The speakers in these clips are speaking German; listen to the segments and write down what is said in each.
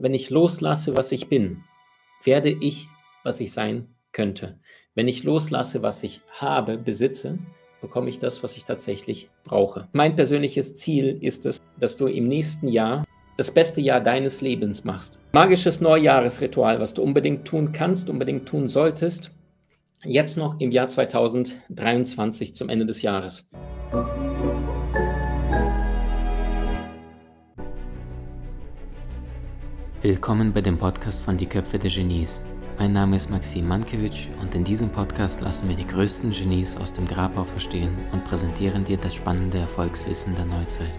wenn ich loslasse, was ich bin, werde ich, was ich sein könnte. Wenn ich loslasse, was ich habe, besitze, bekomme ich das, was ich tatsächlich brauche. Mein persönliches Ziel ist es, dass du im nächsten Jahr das beste Jahr deines Lebens machst. Magisches Neujahresritual, was du unbedingt tun kannst, unbedingt tun solltest, jetzt noch im Jahr 2023 zum Ende des Jahres. Willkommen bei dem Podcast von Die Köpfe der Genies. Mein Name ist Maxim Mankewitsch und in diesem Podcast lassen wir die größten Genies aus dem Grabau verstehen und präsentieren dir das spannende Erfolgswissen der Neuzeit.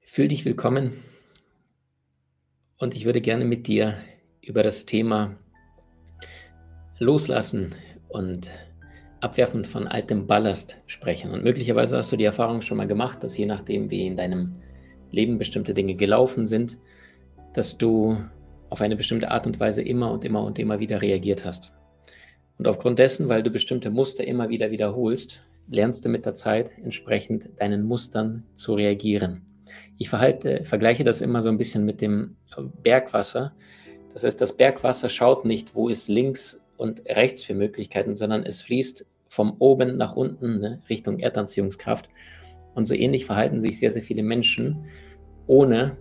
Fühl dich willkommen und ich würde gerne mit dir über das Thema Loslassen und Abwerfen von altem Ballast sprechen. Und möglicherweise hast du die Erfahrung schon mal gemacht, dass je nachdem, wie in deinem Leben bestimmte Dinge gelaufen sind, dass du auf eine bestimmte Art und Weise immer und immer und immer wieder reagiert hast. Und aufgrund dessen, weil du bestimmte Muster immer wieder wiederholst, lernst du mit der Zeit entsprechend deinen Mustern zu reagieren. Ich verhalte, vergleiche das immer so ein bisschen mit dem Bergwasser. Das heißt, das Bergwasser schaut nicht, wo ist links und rechts für Möglichkeiten, sondern es fließt von oben nach unten ne, Richtung Erdanziehungskraft. Und so ähnlich verhalten sich sehr, sehr viele Menschen, ohne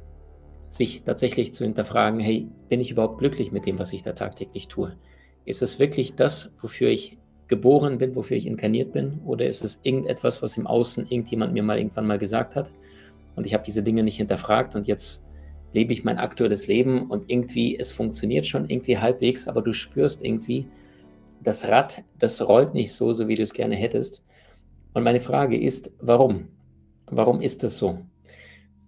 sich tatsächlich zu hinterfragen, hey, bin ich überhaupt glücklich mit dem, was ich da tagtäglich tue? Ist es wirklich das, wofür ich geboren bin, wofür ich inkarniert bin? Oder ist es irgendetwas, was im Außen irgendjemand mir mal irgendwann mal gesagt hat? Und ich habe diese Dinge nicht hinterfragt und jetzt lebe ich mein aktuelles Leben und irgendwie, es funktioniert schon irgendwie halbwegs, aber du spürst irgendwie, das Rad, das rollt nicht so, so wie du es gerne hättest. Und meine Frage ist, warum? Warum ist das so?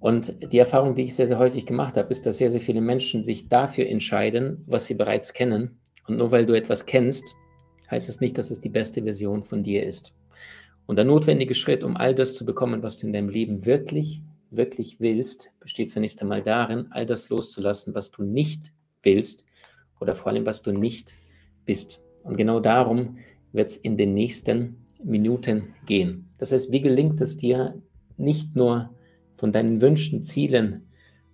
Und die Erfahrung, die ich sehr, sehr häufig gemacht habe, ist, dass sehr, sehr viele Menschen sich dafür entscheiden, was sie bereits kennen. Und nur weil du etwas kennst, heißt es nicht, dass es die beste Version von dir ist. Und der notwendige Schritt, um all das zu bekommen, was du in deinem Leben wirklich, wirklich willst, besteht zunächst einmal darin, all das loszulassen, was du nicht willst oder vor allem, was du nicht bist. Und genau darum wird es in den nächsten Minuten gehen. Das heißt, wie gelingt es dir, nicht nur von deinen Wünschen, Zielen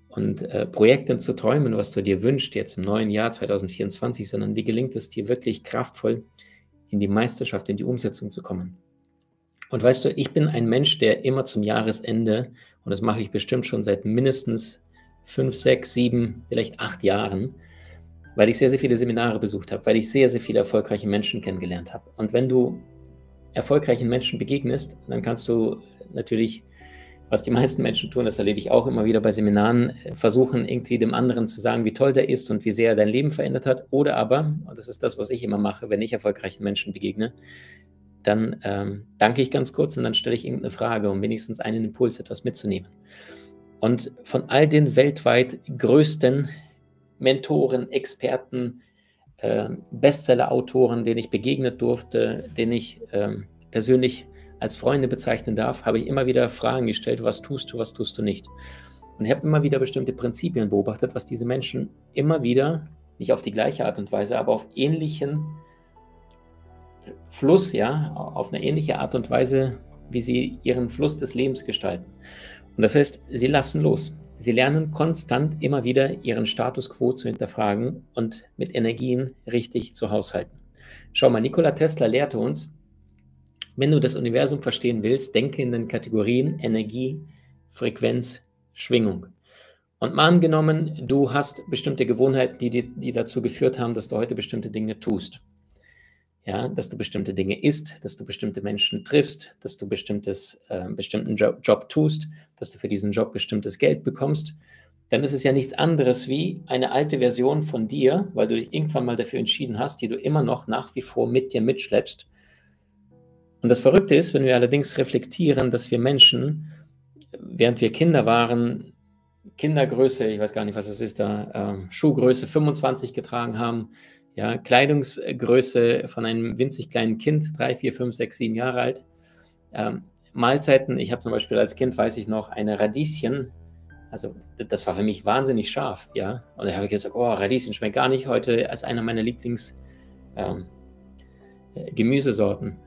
und äh, Projekten zu träumen, was du dir wünschst jetzt im neuen Jahr 2024, sondern wie gelingt es dir wirklich kraftvoll in die Meisterschaft, in die Umsetzung zu kommen. Und weißt du, ich bin ein Mensch, der immer zum Jahresende, und das mache ich bestimmt schon seit mindestens fünf, sechs, sieben, vielleicht acht Jahren, weil ich sehr, sehr viele Seminare besucht habe, weil ich sehr, sehr viele erfolgreiche Menschen kennengelernt habe. Und wenn du erfolgreichen Menschen begegnest, dann kannst du natürlich was die meisten Menschen tun, das erlebe ich auch immer wieder bei Seminaren, äh, versuchen irgendwie dem anderen zu sagen, wie toll der ist und wie sehr er dein Leben verändert hat. Oder aber, und das ist das, was ich immer mache, wenn ich erfolgreichen Menschen begegne, dann ähm, danke ich ganz kurz und dann stelle ich irgendeine Frage, um wenigstens einen Impuls etwas mitzunehmen. Und von all den weltweit größten Mentoren, Experten, äh, Bestseller-Autoren, denen ich begegnet durfte, denen ich äh, persönlich als Freunde bezeichnen darf, habe ich immer wieder Fragen gestellt, was tust du, was tust du nicht. Und habe immer wieder bestimmte Prinzipien beobachtet, was diese Menschen immer wieder, nicht auf die gleiche Art und Weise, aber auf ähnlichen Fluss, ja, auf eine ähnliche Art und Weise, wie sie ihren Fluss des Lebens gestalten. Und das heißt, sie lassen los. Sie lernen konstant immer wieder ihren Status quo zu hinterfragen und mit Energien richtig zu haushalten. Schau mal, Nikola Tesla lehrte uns, wenn du das Universum verstehen willst, denke in den Kategorien Energie, Frequenz, Schwingung. Und mal angenommen, du hast bestimmte Gewohnheiten, die, die, die dazu geführt haben, dass du heute bestimmte Dinge tust. Ja, dass du bestimmte Dinge isst, dass du bestimmte Menschen triffst, dass du bestimmtes, äh, bestimmten Job, Job tust, dass du für diesen Job bestimmtes Geld bekommst, dann ist es ja nichts anderes wie eine alte Version von dir, weil du dich irgendwann mal dafür entschieden hast, die du immer noch nach wie vor mit dir mitschleppst und das Verrückte ist, wenn wir allerdings reflektieren, dass wir Menschen, während wir Kinder waren, Kindergröße, ich weiß gar nicht, was es ist da, äh, Schuhgröße 25 getragen haben, ja, Kleidungsgröße von einem winzig kleinen Kind, drei, vier, fünf, sechs, sieben Jahre alt. Ähm, Mahlzeiten, ich habe zum Beispiel als Kind, weiß ich noch, eine Radieschen, also das war für mich wahnsinnig scharf, ja. Und da habe ich gesagt, oh, Radieschen schmeckt gar nicht heute als einer meiner Lieblings-Gemüsesorten. Ähm,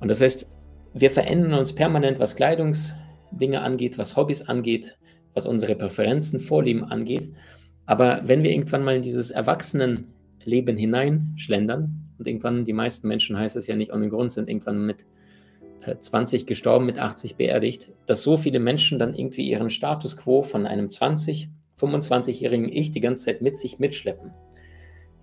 und das heißt, wir verändern uns permanent, was Kleidungsdinge angeht, was Hobbys angeht, was unsere Präferenzen, Vorlieben angeht. Aber wenn wir irgendwann mal in dieses Erwachsenenleben hineinschlendern, und irgendwann, die meisten Menschen, heißt es ja nicht ohne Grund, sind irgendwann mit 20 äh, gestorben, mit 80 beerdigt, dass so viele Menschen dann irgendwie ihren Status quo von einem 20, 25-jährigen Ich die ganze Zeit mit sich mitschleppen.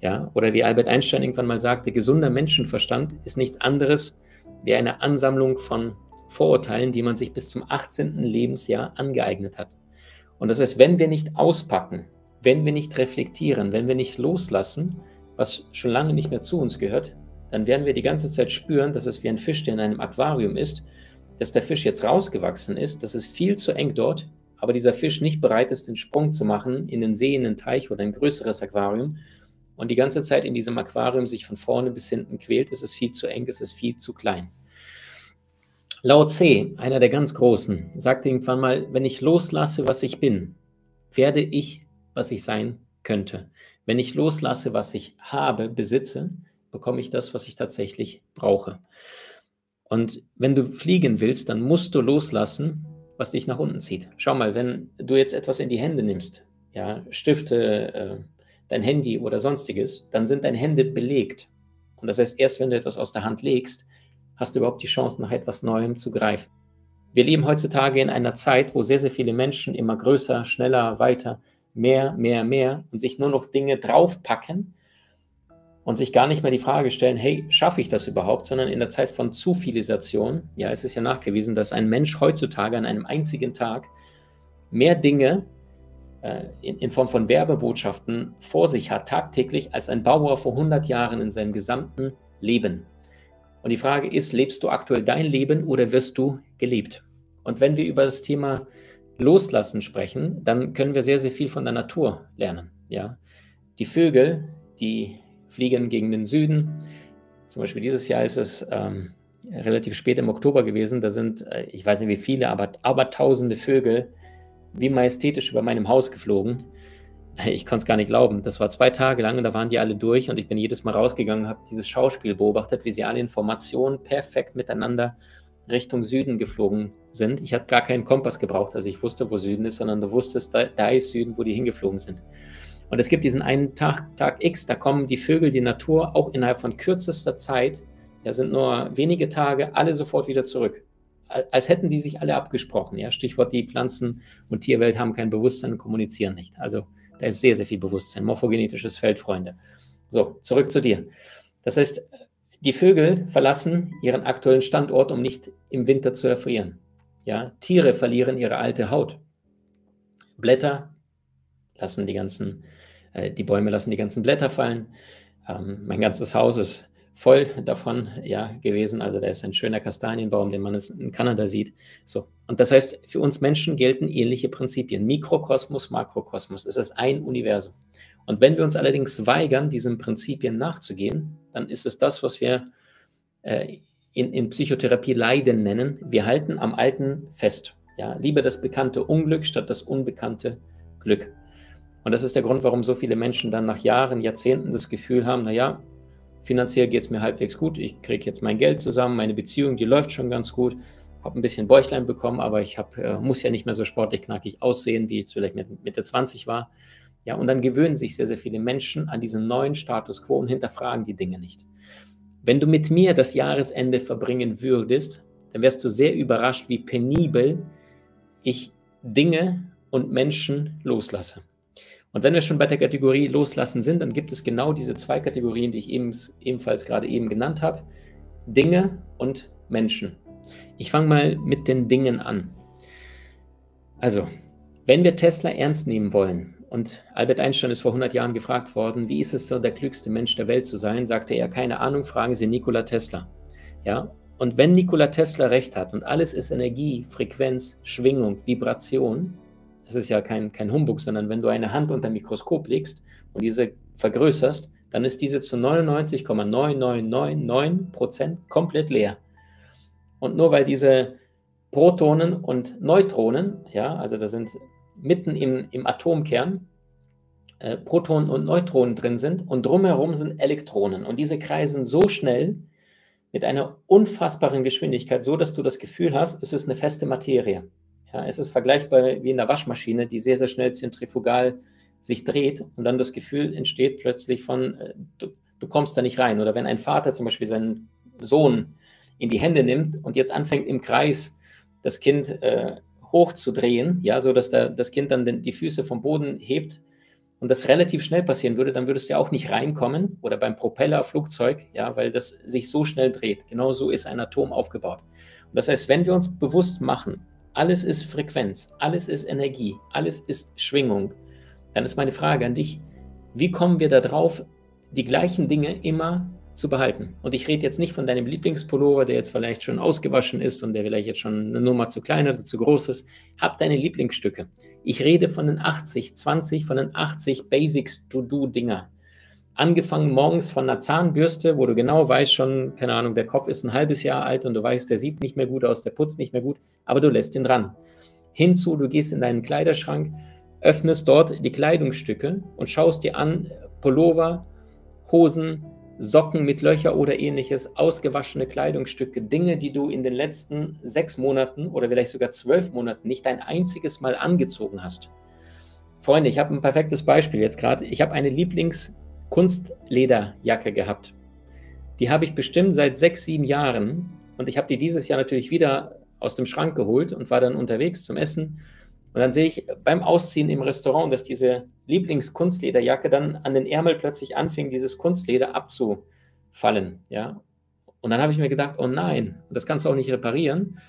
Ja, oder wie Albert Einstein irgendwann mal sagte, gesunder Menschenverstand ist nichts anderes wie eine Ansammlung von Vorurteilen, die man sich bis zum 18. Lebensjahr angeeignet hat. Und das heißt, wenn wir nicht auspacken, wenn wir nicht reflektieren, wenn wir nicht loslassen, was schon lange nicht mehr zu uns gehört, dann werden wir die ganze Zeit spüren, dass es wie ein Fisch, der in einem Aquarium ist, dass der Fisch jetzt rausgewachsen ist, dass es viel zu eng dort, aber dieser Fisch nicht bereit ist, den Sprung zu machen in den See, in den Teich oder ein größeres Aquarium und die ganze Zeit in diesem Aquarium sich von vorne bis hinten quält, es ist viel zu eng, es ist viel zu klein. Lao Tse, einer der ganz Großen, sagte irgendwann mal, wenn ich loslasse, was ich bin, werde ich, was ich sein könnte. Wenn ich loslasse, was ich habe, besitze, bekomme ich das, was ich tatsächlich brauche. Und wenn du fliegen willst, dann musst du loslassen, was dich nach unten zieht. Schau mal, wenn du jetzt etwas in die Hände nimmst, ja, Stifte, äh, dein Handy oder sonstiges, dann sind deine Hände belegt. Und das heißt, erst wenn du etwas aus der Hand legst, hast du überhaupt die Chance, nach etwas Neuem zu greifen. Wir leben heutzutage in einer Zeit, wo sehr, sehr viele Menschen immer größer, schneller, weiter, mehr, mehr, mehr und sich nur noch Dinge draufpacken, und sich gar nicht mehr die Frage stellen, hey, schaffe ich das überhaupt, sondern in der Zeit von Zufilisation, ja, es ist ja nachgewiesen, dass ein Mensch heutzutage an einem einzigen Tag mehr Dinge in, in, Form von Werbebotschaften vor sich hat, tagtäglich, als ein Bauer vor 100 Jahren in seinem gesamten Leben. Und die Frage ist, lebst du aktuell dein Leben oder wirst du gelebt? Und wenn wir über das Thema Loslassen sprechen, dann können wir sehr, sehr viel von der Natur lernen. Ja? Die Vögel, die fliegen gegen den Süden. Zum Beispiel dieses Jahr ist es ähm, relativ spät im Oktober gewesen. Da sind, äh, ich weiß nicht wie viele, aber, aber tausende Vögel wie majestätisch über meinem Haus geflogen. Ich konnte es gar nicht glauben. Das war zwei Tage lang und da waren die alle durch und ich bin jedes Mal rausgegangen, habe dieses Schauspiel beobachtet, wie sie alle in Formation perfekt miteinander Richtung Süden geflogen sind. Ich habe gar keinen Kompass gebraucht, also ich wusste, wo Süden ist, sondern du wusstest, da, da ist Süden, wo die hingeflogen sind. Und es gibt diesen einen Tag, Tag X, da kommen die Vögel, die Natur auch innerhalb von kürzester Zeit, ja, sind nur wenige Tage, alle sofort wieder zurück. Als hätten die sich alle abgesprochen. Ja? Stichwort, die Pflanzen- und Tierwelt haben kein Bewusstsein und kommunizieren nicht. Also da ist sehr, sehr viel Bewusstsein. Morphogenetisches Feld, Freunde. So, zurück zu dir. Das heißt, die Vögel verlassen ihren aktuellen Standort, um nicht im Winter zu erfrieren. Ja? Tiere verlieren ihre alte Haut. Blätter lassen die ganzen äh, die Bäume lassen die ganzen Blätter fallen. Ähm, mein ganzes Haus ist voll davon ja, gewesen. Also da ist ein schöner Kastanienbaum, den man in Kanada sieht. So. Und das heißt, für uns Menschen gelten ähnliche Prinzipien. Mikrokosmos, Makrokosmos. Es ist ein Universum. Und wenn wir uns allerdings weigern, diesen Prinzipien nachzugehen, dann ist es das, was wir äh, in, in Psychotherapie Leiden nennen. Wir halten am Alten fest. Ja, lieber das bekannte Unglück statt das unbekannte Glück. Und das ist der Grund, warum so viele Menschen dann nach Jahren, Jahrzehnten das Gefühl haben, naja, finanziell geht es mir halbwegs gut, ich kriege jetzt mein Geld zusammen, meine Beziehung, die läuft schon ganz gut, habe ein bisschen Bäuchlein bekommen, aber ich hab, äh, muss ja nicht mehr so sportlich knackig aussehen, wie ich es vielleicht mit Mitte 20 war. Ja, und dann gewöhnen sich sehr, sehr viele Menschen an diesen neuen Status quo und hinterfragen die Dinge nicht. Wenn du mit mir das Jahresende verbringen würdest, dann wärst du sehr überrascht, wie penibel ich Dinge und Menschen loslasse. Und wenn wir schon bei der Kategorie Loslassen sind, dann gibt es genau diese zwei Kategorien, die ich eben, ebenfalls gerade eben genannt habe. Dinge und Menschen. Ich fange mal mit den Dingen an. Also, wenn wir Tesla ernst nehmen wollen, und Albert Einstein ist vor 100 Jahren gefragt worden, wie ist es so, der klügste Mensch der Welt zu sein, sagte er, keine Ahnung, fragen Sie Nikola Tesla. Ja, und wenn Nikola Tesla recht hat und alles ist Energie, Frequenz, Schwingung, Vibration, das ist ja kein, kein Humbug, sondern wenn du eine Hand unter ein Mikroskop legst und diese vergrößerst, dann ist diese zu 99,9999% komplett leer. Und nur weil diese Protonen und Neutronen, ja, also da sind mitten im, im Atomkern äh, Protonen und Neutronen drin sind und drumherum sind Elektronen. Und diese kreisen so schnell mit einer unfassbaren Geschwindigkeit, so dass du das Gefühl hast, es ist eine feste Materie. Ja, es ist vergleichbar wie in der Waschmaschine, die sehr, sehr schnell zentrifugal sich dreht und dann das Gefühl entsteht plötzlich von, äh, du, du kommst da nicht rein. Oder wenn ein Vater zum Beispiel seinen Sohn in die Hände nimmt und jetzt anfängt im Kreis das Kind äh, hochzudrehen, ja, so dass da, das Kind dann den, die Füße vom Boden hebt und das relativ schnell passieren würde, dann würdest du ja auch nicht reinkommen oder beim Propellerflugzeug, ja, weil das sich so schnell dreht. Genau so ist ein Atom aufgebaut. Und das heißt, wenn wir uns bewusst machen, alles ist Frequenz, alles ist Energie, alles ist Schwingung, dann ist meine Frage an dich, wie kommen wir da drauf, die gleichen Dinge immer zu behalten? Und ich rede jetzt nicht von deinem Lieblingspullover, der jetzt vielleicht schon ausgewaschen ist und der vielleicht jetzt schon eine Nummer zu klein oder zu groß ist. Hab deine Lieblingsstücke. Ich rede von den 80, 20, von den 80 Basics To-Do-Dinger. Angefangen morgens von einer Zahnbürste, wo du genau weißt schon, keine Ahnung, der Kopf ist ein halbes Jahr alt und du weißt, der sieht nicht mehr gut aus, der putzt nicht mehr gut, aber du lässt ihn dran. Hinzu, du gehst in deinen Kleiderschrank, öffnest dort die Kleidungsstücke und schaust dir an, Pullover, Hosen, Socken mit Löcher oder ähnliches, ausgewaschene Kleidungsstücke, Dinge, die du in den letzten sechs Monaten oder vielleicht sogar zwölf Monaten nicht ein einziges Mal angezogen hast. Freunde, ich habe ein perfektes Beispiel jetzt gerade. Ich habe eine Lieblings-Kunstlederjacke gehabt. Die habe ich bestimmt seit sechs, sieben Jahren und ich habe die dieses Jahr natürlich wieder aus dem Schrank geholt und war dann unterwegs zum Essen und dann sehe ich beim Ausziehen im Restaurant, dass diese Lieblingskunstlederjacke dann an den Ärmel plötzlich anfing, dieses Kunstleder abzufallen. Ja? Und dann habe ich mir gedacht, oh nein, das kannst du auch nicht reparieren.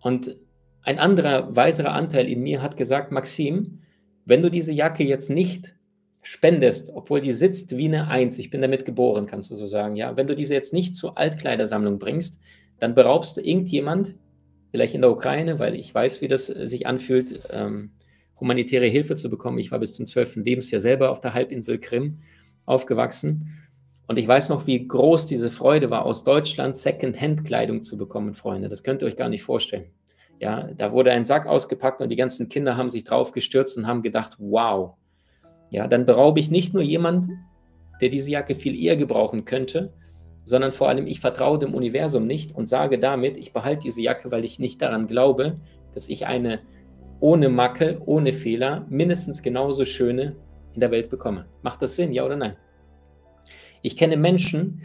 Und ein anderer, weiserer Anteil in mir hat gesagt, Maxim, wenn du diese Jacke jetzt nicht spendest, obwohl die sitzt wie eine Eins, ich bin damit geboren, kannst du so sagen, ja, wenn du diese jetzt nicht zur Altkleidersammlung bringst, dann beraubst du irgendjemand vielleicht in der Ukraine, weil ich weiß, wie das äh, sich anfühlt, ähm, humanitäre Hilfe zu bekommen. Ich war bis zum 12. Lebensjahr selber auf der Halbinsel Krim aufgewachsen. Und ich weiß noch, wie groß diese Freude war, aus Deutschland Second-Hand-Kleidung zu bekommen, Freunde. Das könnt ihr euch gar nicht vorstellen. Ja, da wurde ein Sack ausgepackt und die ganzen Kinder haben sich drauf gestürzt und haben gedacht, wow. Ja, dann beraube ich nicht nur jemand, der diese Jacke viel eher gebrauchen könnte, sondern vor allem ich vertraue dem Universum nicht und sage damit, ich behalte diese Jacke, weil ich nicht daran glaube, dass ich eine ohne Makel, ohne Fehler, mindestens genauso schöne in der Welt bekomme. Macht das Sinn, ja oder nein? Ich kenne Menschen,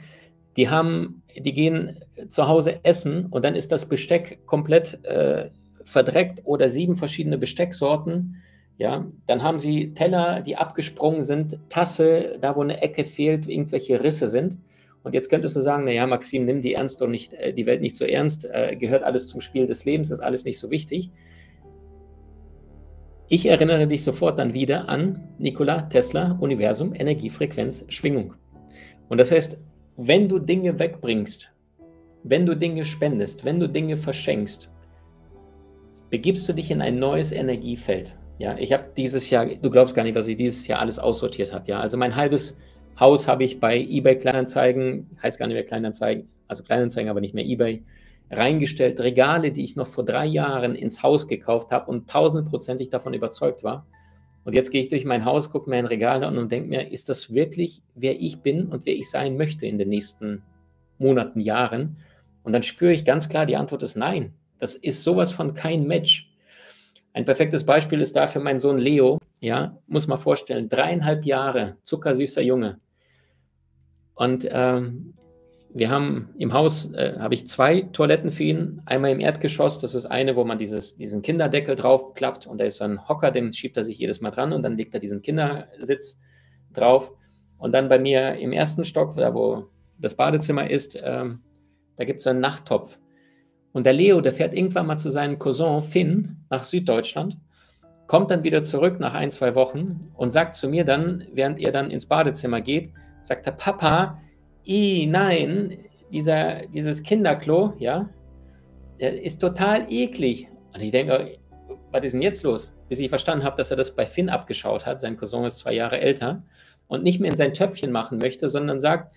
die haben, die gehen zu Hause essen und dann ist das Besteck komplett äh, verdreckt oder sieben verschiedene Bestecksorten. Ja, dann haben sie Teller, die abgesprungen sind, Tasse, da wo eine Ecke fehlt, irgendwelche Risse sind. Und jetzt könntest du sagen, naja, Maxim, nimm die ernst und nicht, äh, die Welt nicht so ernst, äh, gehört alles zum Spiel des Lebens, ist alles nicht so wichtig. Ich erinnere dich sofort dann wieder an Nikola Tesla, Universum, Energie, Frequenz, Schwingung. Und das heißt, wenn du Dinge wegbringst, wenn du Dinge spendest, wenn du Dinge verschenkst, begibst du dich in ein neues Energiefeld. Ja, ich habe dieses Jahr, du glaubst gar nicht, was ich dieses Jahr alles aussortiert habe. Ja, also mein halbes Haus habe ich bei eBay Kleinanzeigen, heißt gar nicht mehr Kleinanzeigen, also Kleinanzeigen, aber nicht mehr eBay, reingestellt. Regale, die ich noch vor drei Jahren ins Haus gekauft habe und tausendprozentig davon überzeugt war. Und jetzt gehe ich durch mein Haus, gucke mir ein Regal an und denke mir, ist das wirklich, wer ich bin und wer ich sein möchte in den nächsten Monaten, Jahren? Und dann spüre ich ganz klar, die Antwort ist nein. Das ist sowas von kein Match. Ein perfektes Beispiel ist dafür mein Sohn Leo. Ja, muss man vorstellen, dreieinhalb Jahre, zuckersüßer Junge. Und ähm, wir haben im Haus, äh, habe ich zwei Toiletten für ihn. Einmal im Erdgeschoss, das ist eine, wo man dieses, diesen Kinderdeckel draufklappt und da ist so ein Hocker, den schiebt er sich jedes Mal dran und dann legt er diesen Kindersitz drauf. Und dann bei mir im ersten Stock, da wo das Badezimmer ist, ähm, da gibt es so einen Nachttopf. Und der Leo, der fährt irgendwann mal zu seinem Cousin Finn nach Süddeutschland, kommt dann wieder zurück nach ein, zwei Wochen und sagt zu mir dann, während er dann ins Badezimmer geht, sagt er, Papa, i, nein, dieser, dieses Kinderklo, ja, ist total eklig. Und ich denke, was ist denn jetzt los? Bis ich verstanden habe, dass er das bei Finn abgeschaut hat, sein Cousin ist zwei Jahre älter, und nicht mehr in sein Töpfchen machen möchte, sondern sagt,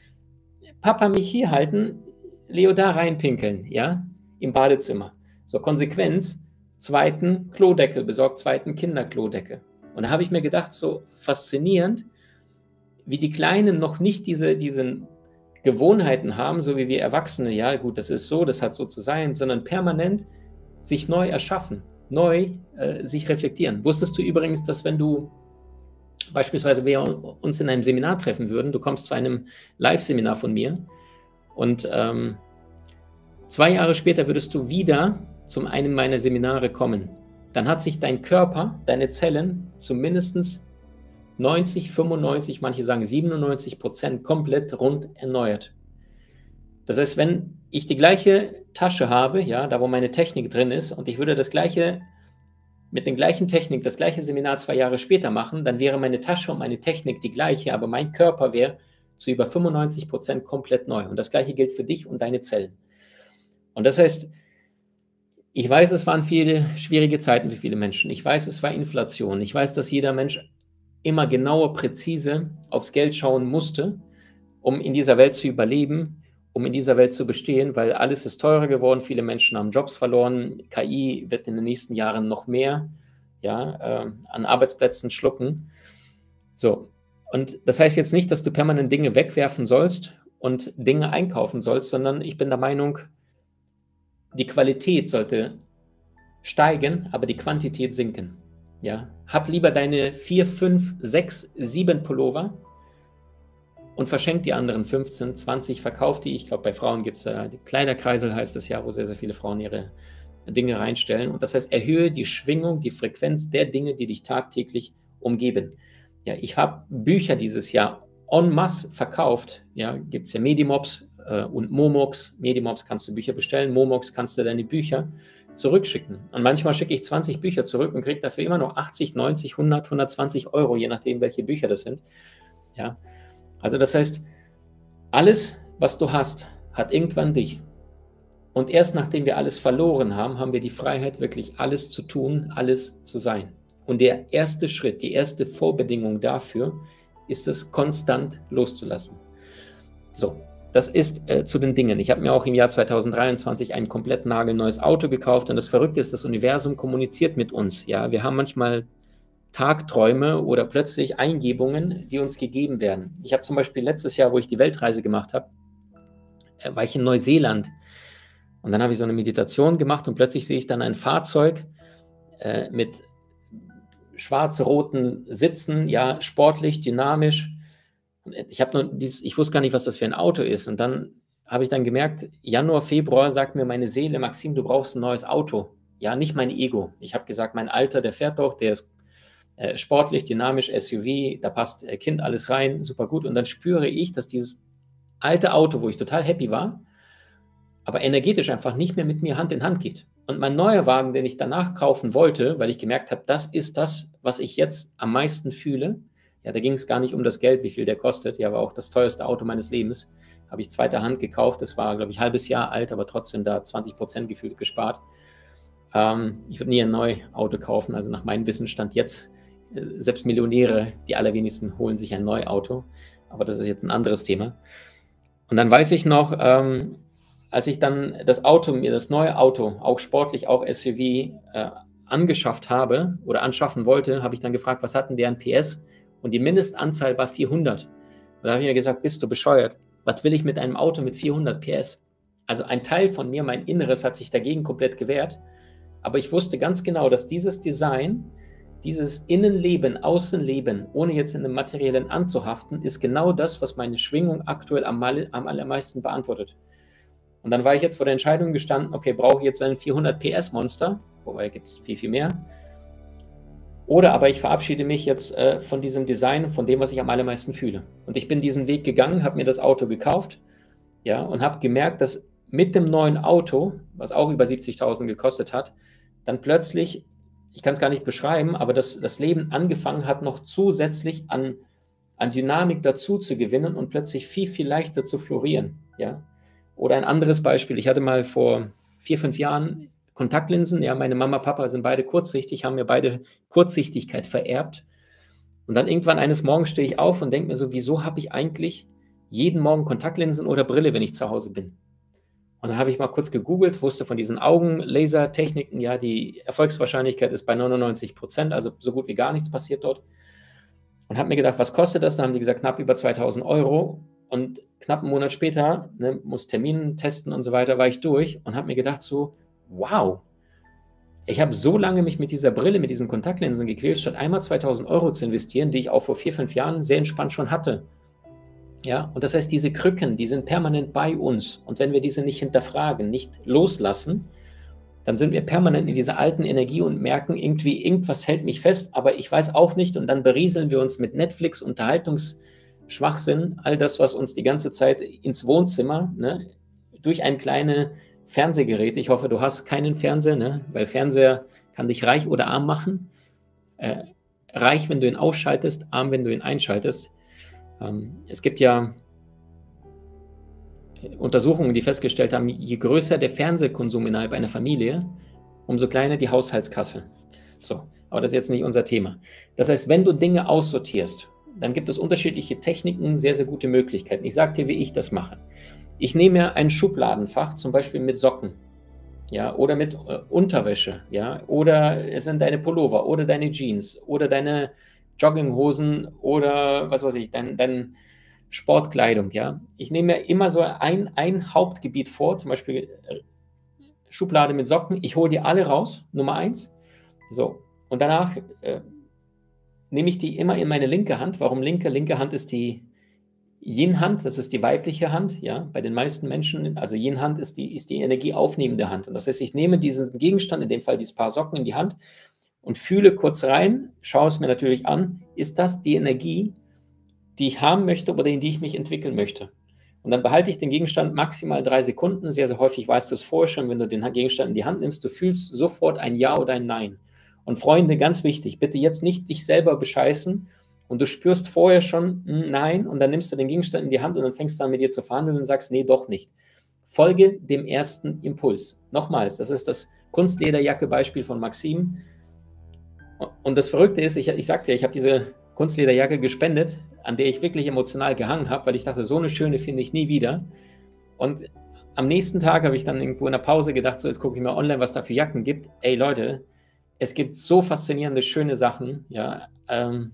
Papa, mich hier halten, Leo da reinpinkeln, ja, im Badezimmer. So Konsequenz, zweiten Klodeckel, besorgt zweiten Kinderklodeckel. Und da habe ich mir gedacht, so faszinierend, wie die Kleinen noch nicht diese, diese Gewohnheiten haben, so wie wir Erwachsene, ja gut, das ist so, das hat so zu sein, sondern permanent sich neu erschaffen, neu äh, sich reflektieren. Wusstest du übrigens, dass wenn du Beispielsweise, wir uns in einem Seminar treffen würden, du kommst zu einem Live-Seminar von mir und ähm, zwei Jahre später würdest du wieder zu einem meiner Seminare kommen. Dann hat sich dein Körper, deine Zellen zumindest 90, 95, manche sagen 97 Prozent komplett rund erneuert. Das heißt, wenn ich die gleiche Tasche habe, ja, da wo meine Technik drin ist, und ich würde das gleiche mit den gleichen Technik das gleiche Seminar zwei Jahre später machen, dann wäre meine Tasche und meine Technik die gleiche, aber mein Körper wäre zu über 95 Prozent komplett neu. Und das gleiche gilt für dich und deine Zellen. Und das heißt, ich weiß, es waren viele schwierige Zeiten für viele Menschen. Ich weiß, es war Inflation. Ich weiß, dass jeder Mensch immer genauer, präzise aufs Geld schauen musste, um in dieser Welt zu überleben um in dieser Welt zu bestehen, weil alles ist teurer geworden, viele Menschen haben Jobs verloren, KI wird in den nächsten Jahren noch mehr ja, äh, an Arbeitsplätzen schlucken. So, und das heißt jetzt nicht, dass du permanent Dinge wegwerfen sollst und Dinge einkaufen sollst, sondern ich bin der Meinung, die Qualität sollte steigen, aber die Quantität sinken. Ja, hab lieber deine vier, fünf, sechs, sieben Pullover und verschenkt die anderen 15, 20, verkauft die. Ich glaube, bei Frauen gibt es äh, Kleiderkreisel, heißt es ja, wo sehr, sehr viele Frauen ihre Dinge reinstellen. Und das heißt, erhöhe die Schwingung, die Frequenz der Dinge, die dich tagtäglich umgeben. Ja, ich habe Bücher dieses Jahr en masse verkauft. Ja, gibt es ja Medimops äh, und Momox. Medimops kannst du Bücher bestellen, Momox kannst du deine Bücher zurückschicken. Und manchmal schicke ich 20 Bücher zurück und kriege dafür immer noch 80, 90, 100, 120 Euro, je nachdem, welche Bücher das sind. Ja, also das heißt, alles, was du hast, hat irgendwann dich. Und erst nachdem wir alles verloren haben, haben wir die Freiheit, wirklich alles zu tun, alles zu sein. Und der erste Schritt, die erste Vorbedingung dafür, ist es konstant loszulassen. So, das ist äh, zu den Dingen. Ich habe mir auch im Jahr 2023 ein komplett nagelneues Auto gekauft und das Verrückte ist, das Universum kommuniziert mit uns. Ja, wir haben manchmal Tagträume oder plötzlich Eingebungen, die uns gegeben werden. Ich habe zum Beispiel letztes Jahr, wo ich die Weltreise gemacht habe, äh, war ich in Neuseeland. Und dann habe ich so eine Meditation gemacht und plötzlich sehe ich dann ein Fahrzeug äh, mit schwarz-roten Sitzen, ja, sportlich, dynamisch. Ich habe nur dieses, ich wusste gar nicht, was das für ein Auto ist. Und dann habe ich dann gemerkt, Januar, Februar sagt mir meine Seele, Maxim, du brauchst ein neues Auto. Ja, nicht mein Ego. Ich habe gesagt, mein Alter, der fährt doch, der ist äh, sportlich, dynamisch, SUV, da passt äh, Kind alles rein, super gut. Und dann spüre ich, dass dieses alte Auto, wo ich total happy war, aber energetisch einfach nicht mehr mit mir Hand in Hand geht. Und mein neuer Wagen, den ich danach kaufen wollte, weil ich gemerkt habe, das ist das, was ich jetzt am meisten fühle. Ja, da ging es gar nicht um das Geld, wie viel der kostet. Ja, war auch das teuerste Auto meines Lebens. Habe ich zweiter Hand gekauft. Das war, glaube ich, ein halbes Jahr alt, aber trotzdem da 20 Prozent gefühlt gespart. Ähm, ich würde nie ein neues Auto kaufen. Also nach meinem Wissensstand jetzt selbst Millionäre, die allerwenigsten holen sich ein Neuauto. Aber das ist jetzt ein anderes Thema. Und dann weiß ich noch, ähm, als ich dann das Auto, mir das neue Auto, auch sportlich, auch SUV, äh, angeschafft habe oder anschaffen wollte, habe ich dann gefragt, was hatten der an PS? Und die Mindestanzahl war 400. Und da habe ich mir gesagt, bist du bescheuert? Was will ich mit einem Auto mit 400 PS? Also ein Teil von mir, mein Inneres, hat sich dagegen komplett gewehrt. Aber ich wusste ganz genau, dass dieses Design dieses Innenleben, Außenleben, ohne jetzt in einem materiellen anzuhaften, ist genau das, was meine Schwingung aktuell am, am allermeisten beantwortet. Und dann war ich jetzt vor der Entscheidung gestanden, okay, brauche ich jetzt ein 400 PS Monster, wobei gibt es viel, viel mehr. Oder aber ich verabschiede mich jetzt äh, von diesem Design, von dem, was ich am allermeisten fühle. Und ich bin diesen Weg gegangen, habe mir das Auto gekauft, ja, und habe gemerkt, dass mit dem neuen Auto, was auch über 70.000 gekostet hat, dann plötzlich ich kann es gar nicht beschreiben, aber dass das Leben angefangen hat, noch zusätzlich an, an Dynamik dazu zu gewinnen und plötzlich viel, viel leichter zu florieren. Ja? Oder ein anderes Beispiel, ich hatte mal vor vier, fünf Jahren Kontaktlinsen, ja, meine Mama, Papa sind beide kurzsichtig, haben mir beide Kurzsichtigkeit vererbt. Und dann irgendwann eines Morgens stehe ich auf und denke mir so, wieso habe ich eigentlich jeden Morgen Kontaktlinsen oder Brille, wenn ich zu Hause bin? Und dann habe ich mal kurz gegoogelt, wusste von diesen Augenlasertechniken, ja, die Erfolgswahrscheinlichkeit ist bei 99 Prozent, also so gut wie gar nichts passiert dort. Und habe mir gedacht, was kostet das? Dann haben die gesagt, knapp über 2000 Euro. Und knapp einen Monat später, ne, muss Terminen testen und so weiter, war ich durch und habe mir gedacht so, wow, Ich habe so lange mich mit dieser Brille, mit diesen Kontaktlinsen gequält, statt einmal 2000 Euro zu investieren, die ich auch vor vier, fünf Jahren sehr entspannt schon hatte. Ja, und das heißt, diese Krücken, die sind permanent bei uns. Und wenn wir diese nicht hinterfragen, nicht loslassen, dann sind wir permanent in dieser alten Energie und merken irgendwie, irgendwas hält mich fest, aber ich weiß auch nicht. Und dann berieseln wir uns mit Netflix, Unterhaltungsschwachsinn, all das, was uns die ganze Zeit ins Wohnzimmer, ne, durch ein kleines Fernsehgerät, ich hoffe, du hast keinen Fernseher, ne, weil Fernseher kann dich reich oder arm machen. Äh, reich, wenn du ihn ausschaltest, arm, wenn du ihn einschaltest. Ähm, es gibt ja Untersuchungen, die festgestellt haben, je größer der Fernsehkonsum innerhalb einer Familie, umso kleiner die Haushaltskasse. So, aber das ist jetzt nicht unser Thema. Das heißt, wenn du Dinge aussortierst, dann gibt es unterschiedliche Techniken, sehr, sehr gute Möglichkeiten. Ich sage dir, wie ich das mache. Ich nehme mir ein Schubladenfach, zum Beispiel mit Socken, ja, oder mit äh, Unterwäsche, ja, oder es sind deine Pullover oder deine Jeans oder deine Jogginghosen oder was weiß ich, dein, dein Sportkleidung, ja. Ich nehme mir immer so ein, ein Hauptgebiet vor, zum Beispiel äh, Schublade mit Socken. Ich hole die alle raus, Nummer eins. So, und danach äh, nehme ich die immer in meine linke Hand. Warum linke? Linke Hand ist die Yin-Hand, das ist die weibliche Hand, ja, bei den meisten Menschen. Also Yin-Hand ist die, ist die energieaufnehmende Hand. Und das heißt, ich nehme diesen Gegenstand, in dem Fall dieses Paar Socken, in die Hand und fühle kurz rein, schaue es mir natürlich an. Ist das die Energie, die ich haben möchte oder in die ich mich entwickeln möchte. Und dann behalte ich den Gegenstand maximal drei Sekunden. Sehr, sehr häufig weißt du es vorher schon, wenn du den Gegenstand in die Hand nimmst, du fühlst sofort ein Ja oder ein Nein. Und Freunde, ganz wichtig, bitte jetzt nicht dich selber bescheißen und du spürst vorher schon hm, Nein und dann nimmst du den Gegenstand in die Hand und dann fängst du an mit dir zu verhandeln und sagst, nee, doch nicht. Folge dem ersten Impuls. Nochmals, das ist das Kunstlederjacke-Beispiel von Maxim. Und das Verrückte ist, ich, ich sagte ja, ich habe diese Kunstlederjacke gespendet, an der ich wirklich emotional gehangen habe, weil ich dachte, so eine schöne finde ich nie wieder. Und am nächsten Tag habe ich dann irgendwo in der Pause gedacht, so jetzt gucke ich mal online, was da für Jacken gibt. Ey Leute, es gibt so faszinierende, schöne Sachen, ja. Ähm,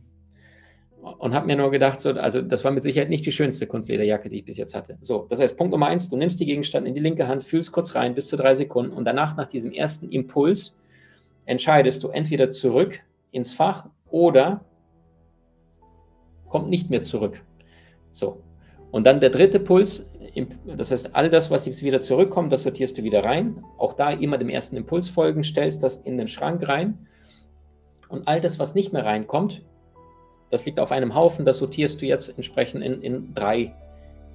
und habe mir nur gedacht, so, also das war mit Sicherheit nicht die schönste Kunstlederjacke, die ich bis jetzt hatte. So, das heißt, Punkt Nummer eins, du nimmst die Gegenstand in die linke Hand, fühlst kurz rein, bis zu drei Sekunden und danach, nach diesem ersten Impuls, entscheidest du entweder zurück ins Fach oder kommt nicht mehr zurück. So. Und dann der dritte Puls, das heißt, all das, was jetzt wieder zurückkommt, das sortierst du wieder rein. Auch da immer dem ersten Impuls folgen, stellst das in den Schrank rein. Und all das, was nicht mehr reinkommt, das liegt auf einem Haufen, das sortierst du jetzt entsprechend in, in drei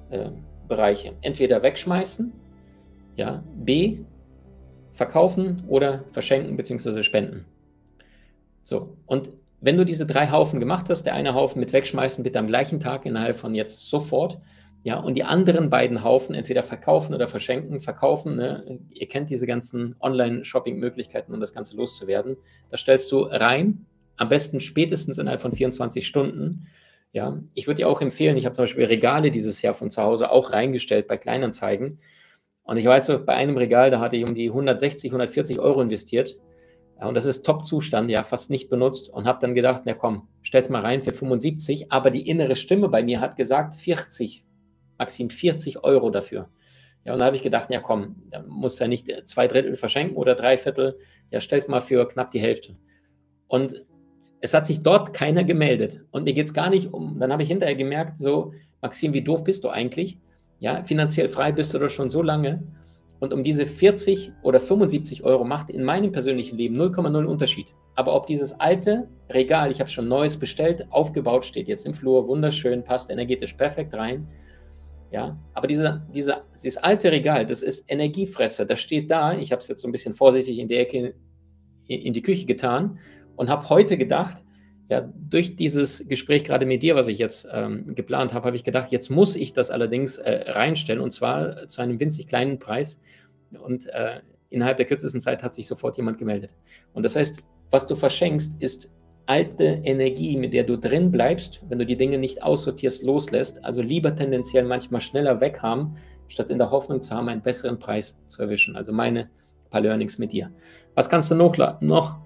äh, Bereiche. Entweder wegschmeißen, ja, B, verkaufen oder verschenken bzw. spenden. So, und wenn du diese drei Haufen gemacht hast, der eine Haufen mit wegschmeißen bitte am gleichen Tag innerhalb von jetzt sofort, ja, und die anderen beiden Haufen entweder verkaufen oder verschenken, verkaufen, ne? ihr kennt diese ganzen Online-Shopping-Möglichkeiten, um das Ganze loszuwerden, da stellst du rein, am besten spätestens innerhalb von 24 Stunden, ja, ich würde dir auch empfehlen, ich habe zum Beispiel Regale dieses Jahr von zu Hause auch reingestellt bei Kleinanzeigen. Und ich weiß, bei einem Regal, da hatte ich um die 160, 140 Euro investiert. Ja, und das ist Top-Zustand, ja, fast nicht benutzt. Und habe dann gedacht, na komm, stell's mal rein für 75, aber die innere Stimme bei mir hat gesagt 40, Maxim 40 Euro dafür. Ja, und da habe ich gedacht, ja komm, da musst du ja nicht zwei Drittel verschenken oder drei Viertel, ja, stell's mal für knapp die Hälfte. Und es hat sich dort keiner gemeldet. Und mir geht es gar nicht um, dann habe ich hinterher gemerkt, so, Maxim, wie doof bist du eigentlich? Ja, finanziell frei bist du doch schon so lange. Und um diese 40 oder 75 Euro macht in meinem persönlichen Leben 0,0 Unterschied. Aber ob dieses alte Regal, ich habe schon neues bestellt, aufgebaut steht jetzt im Flur, wunderschön, passt energetisch perfekt rein. Ja, aber diese, diese, dieses alte Regal, das ist Energiefresser, das steht da. Ich habe es jetzt so ein bisschen vorsichtig in die Ecke in die Küche getan und habe heute gedacht, ja, durch dieses Gespräch gerade mit dir, was ich jetzt ähm, geplant habe, habe ich gedacht, jetzt muss ich das allerdings äh, reinstellen und zwar zu einem winzig kleinen Preis. Und äh, innerhalb der kürzesten Zeit hat sich sofort jemand gemeldet. Und das heißt, was du verschenkst, ist alte Energie, mit der du drin bleibst, wenn du die Dinge nicht aussortierst, loslässt. Also lieber tendenziell manchmal schneller weg haben, statt in der Hoffnung zu haben, einen besseren Preis zu erwischen. Also meine paar Learnings mit dir. Was kannst du noch, noch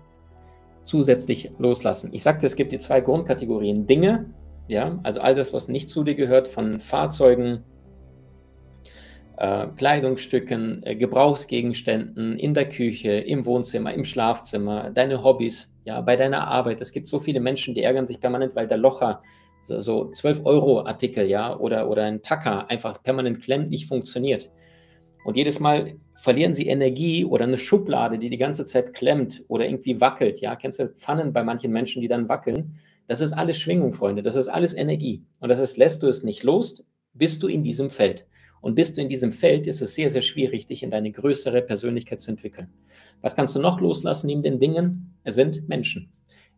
zusätzlich loslassen. Ich sagte, es gibt die zwei Grundkategorien Dinge, ja, also all das, was nicht zu dir gehört, von Fahrzeugen, äh, Kleidungsstücken, äh, Gebrauchsgegenständen, in der Küche, im Wohnzimmer, im Schlafzimmer, deine Hobbys, ja, bei deiner Arbeit. Es gibt so viele Menschen, die ärgern sich permanent, weil der Locher so, so 12 Euro Artikel, ja, oder, oder ein Tacker einfach permanent klemmt, nicht funktioniert. Und jedes Mal verlieren sie Energie oder eine Schublade, die die ganze Zeit klemmt oder irgendwie wackelt, ja. Kennst du Pfannen bei manchen Menschen, die dann wackeln? Das ist alles Schwingung, Freunde. Das ist alles Energie. Und das ist, lässt du es nicht los, bist du in diesem Feld. Und bist du in diesem Feld, ist es sehr, sehr schwierig, dich in deine größere Persönlichkeit zu entwickeln. Was kannst du noch loslassen neben den Dingen? Es sind Menschen.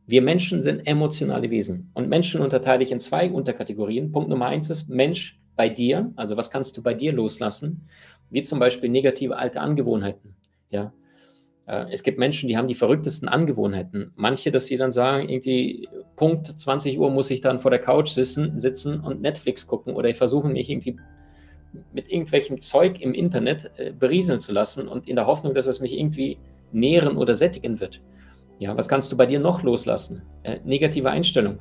Wir Menschen sind emotionale Wesen. Und Menschen unterteile ich in zwei Unterkategorien. Punkt Nummer eins ist Mensch bei dir. Also was kannst du bei dir loslassen? Wie zum Beispiel negative alte Angewohnheiten. Ja. Äh, es gibt Menschen, die haben die verrücktesten Angewohnheiten. Manche, dass sie dann sagen, irgendwie Punkt 20 Uhr muss ich dann vor der Couch sitzen, sitzen und Netflix gucken oder ich versuche mich irgendwie mit irgendwelchem Zeug im Internet äh, berieseln zu lassen und in der Hoffnung, dass es mich irgendwie nähren oder sättigen wird. Ja, was kannst du bei dir noch loslassen? Äh, negative Einstellung.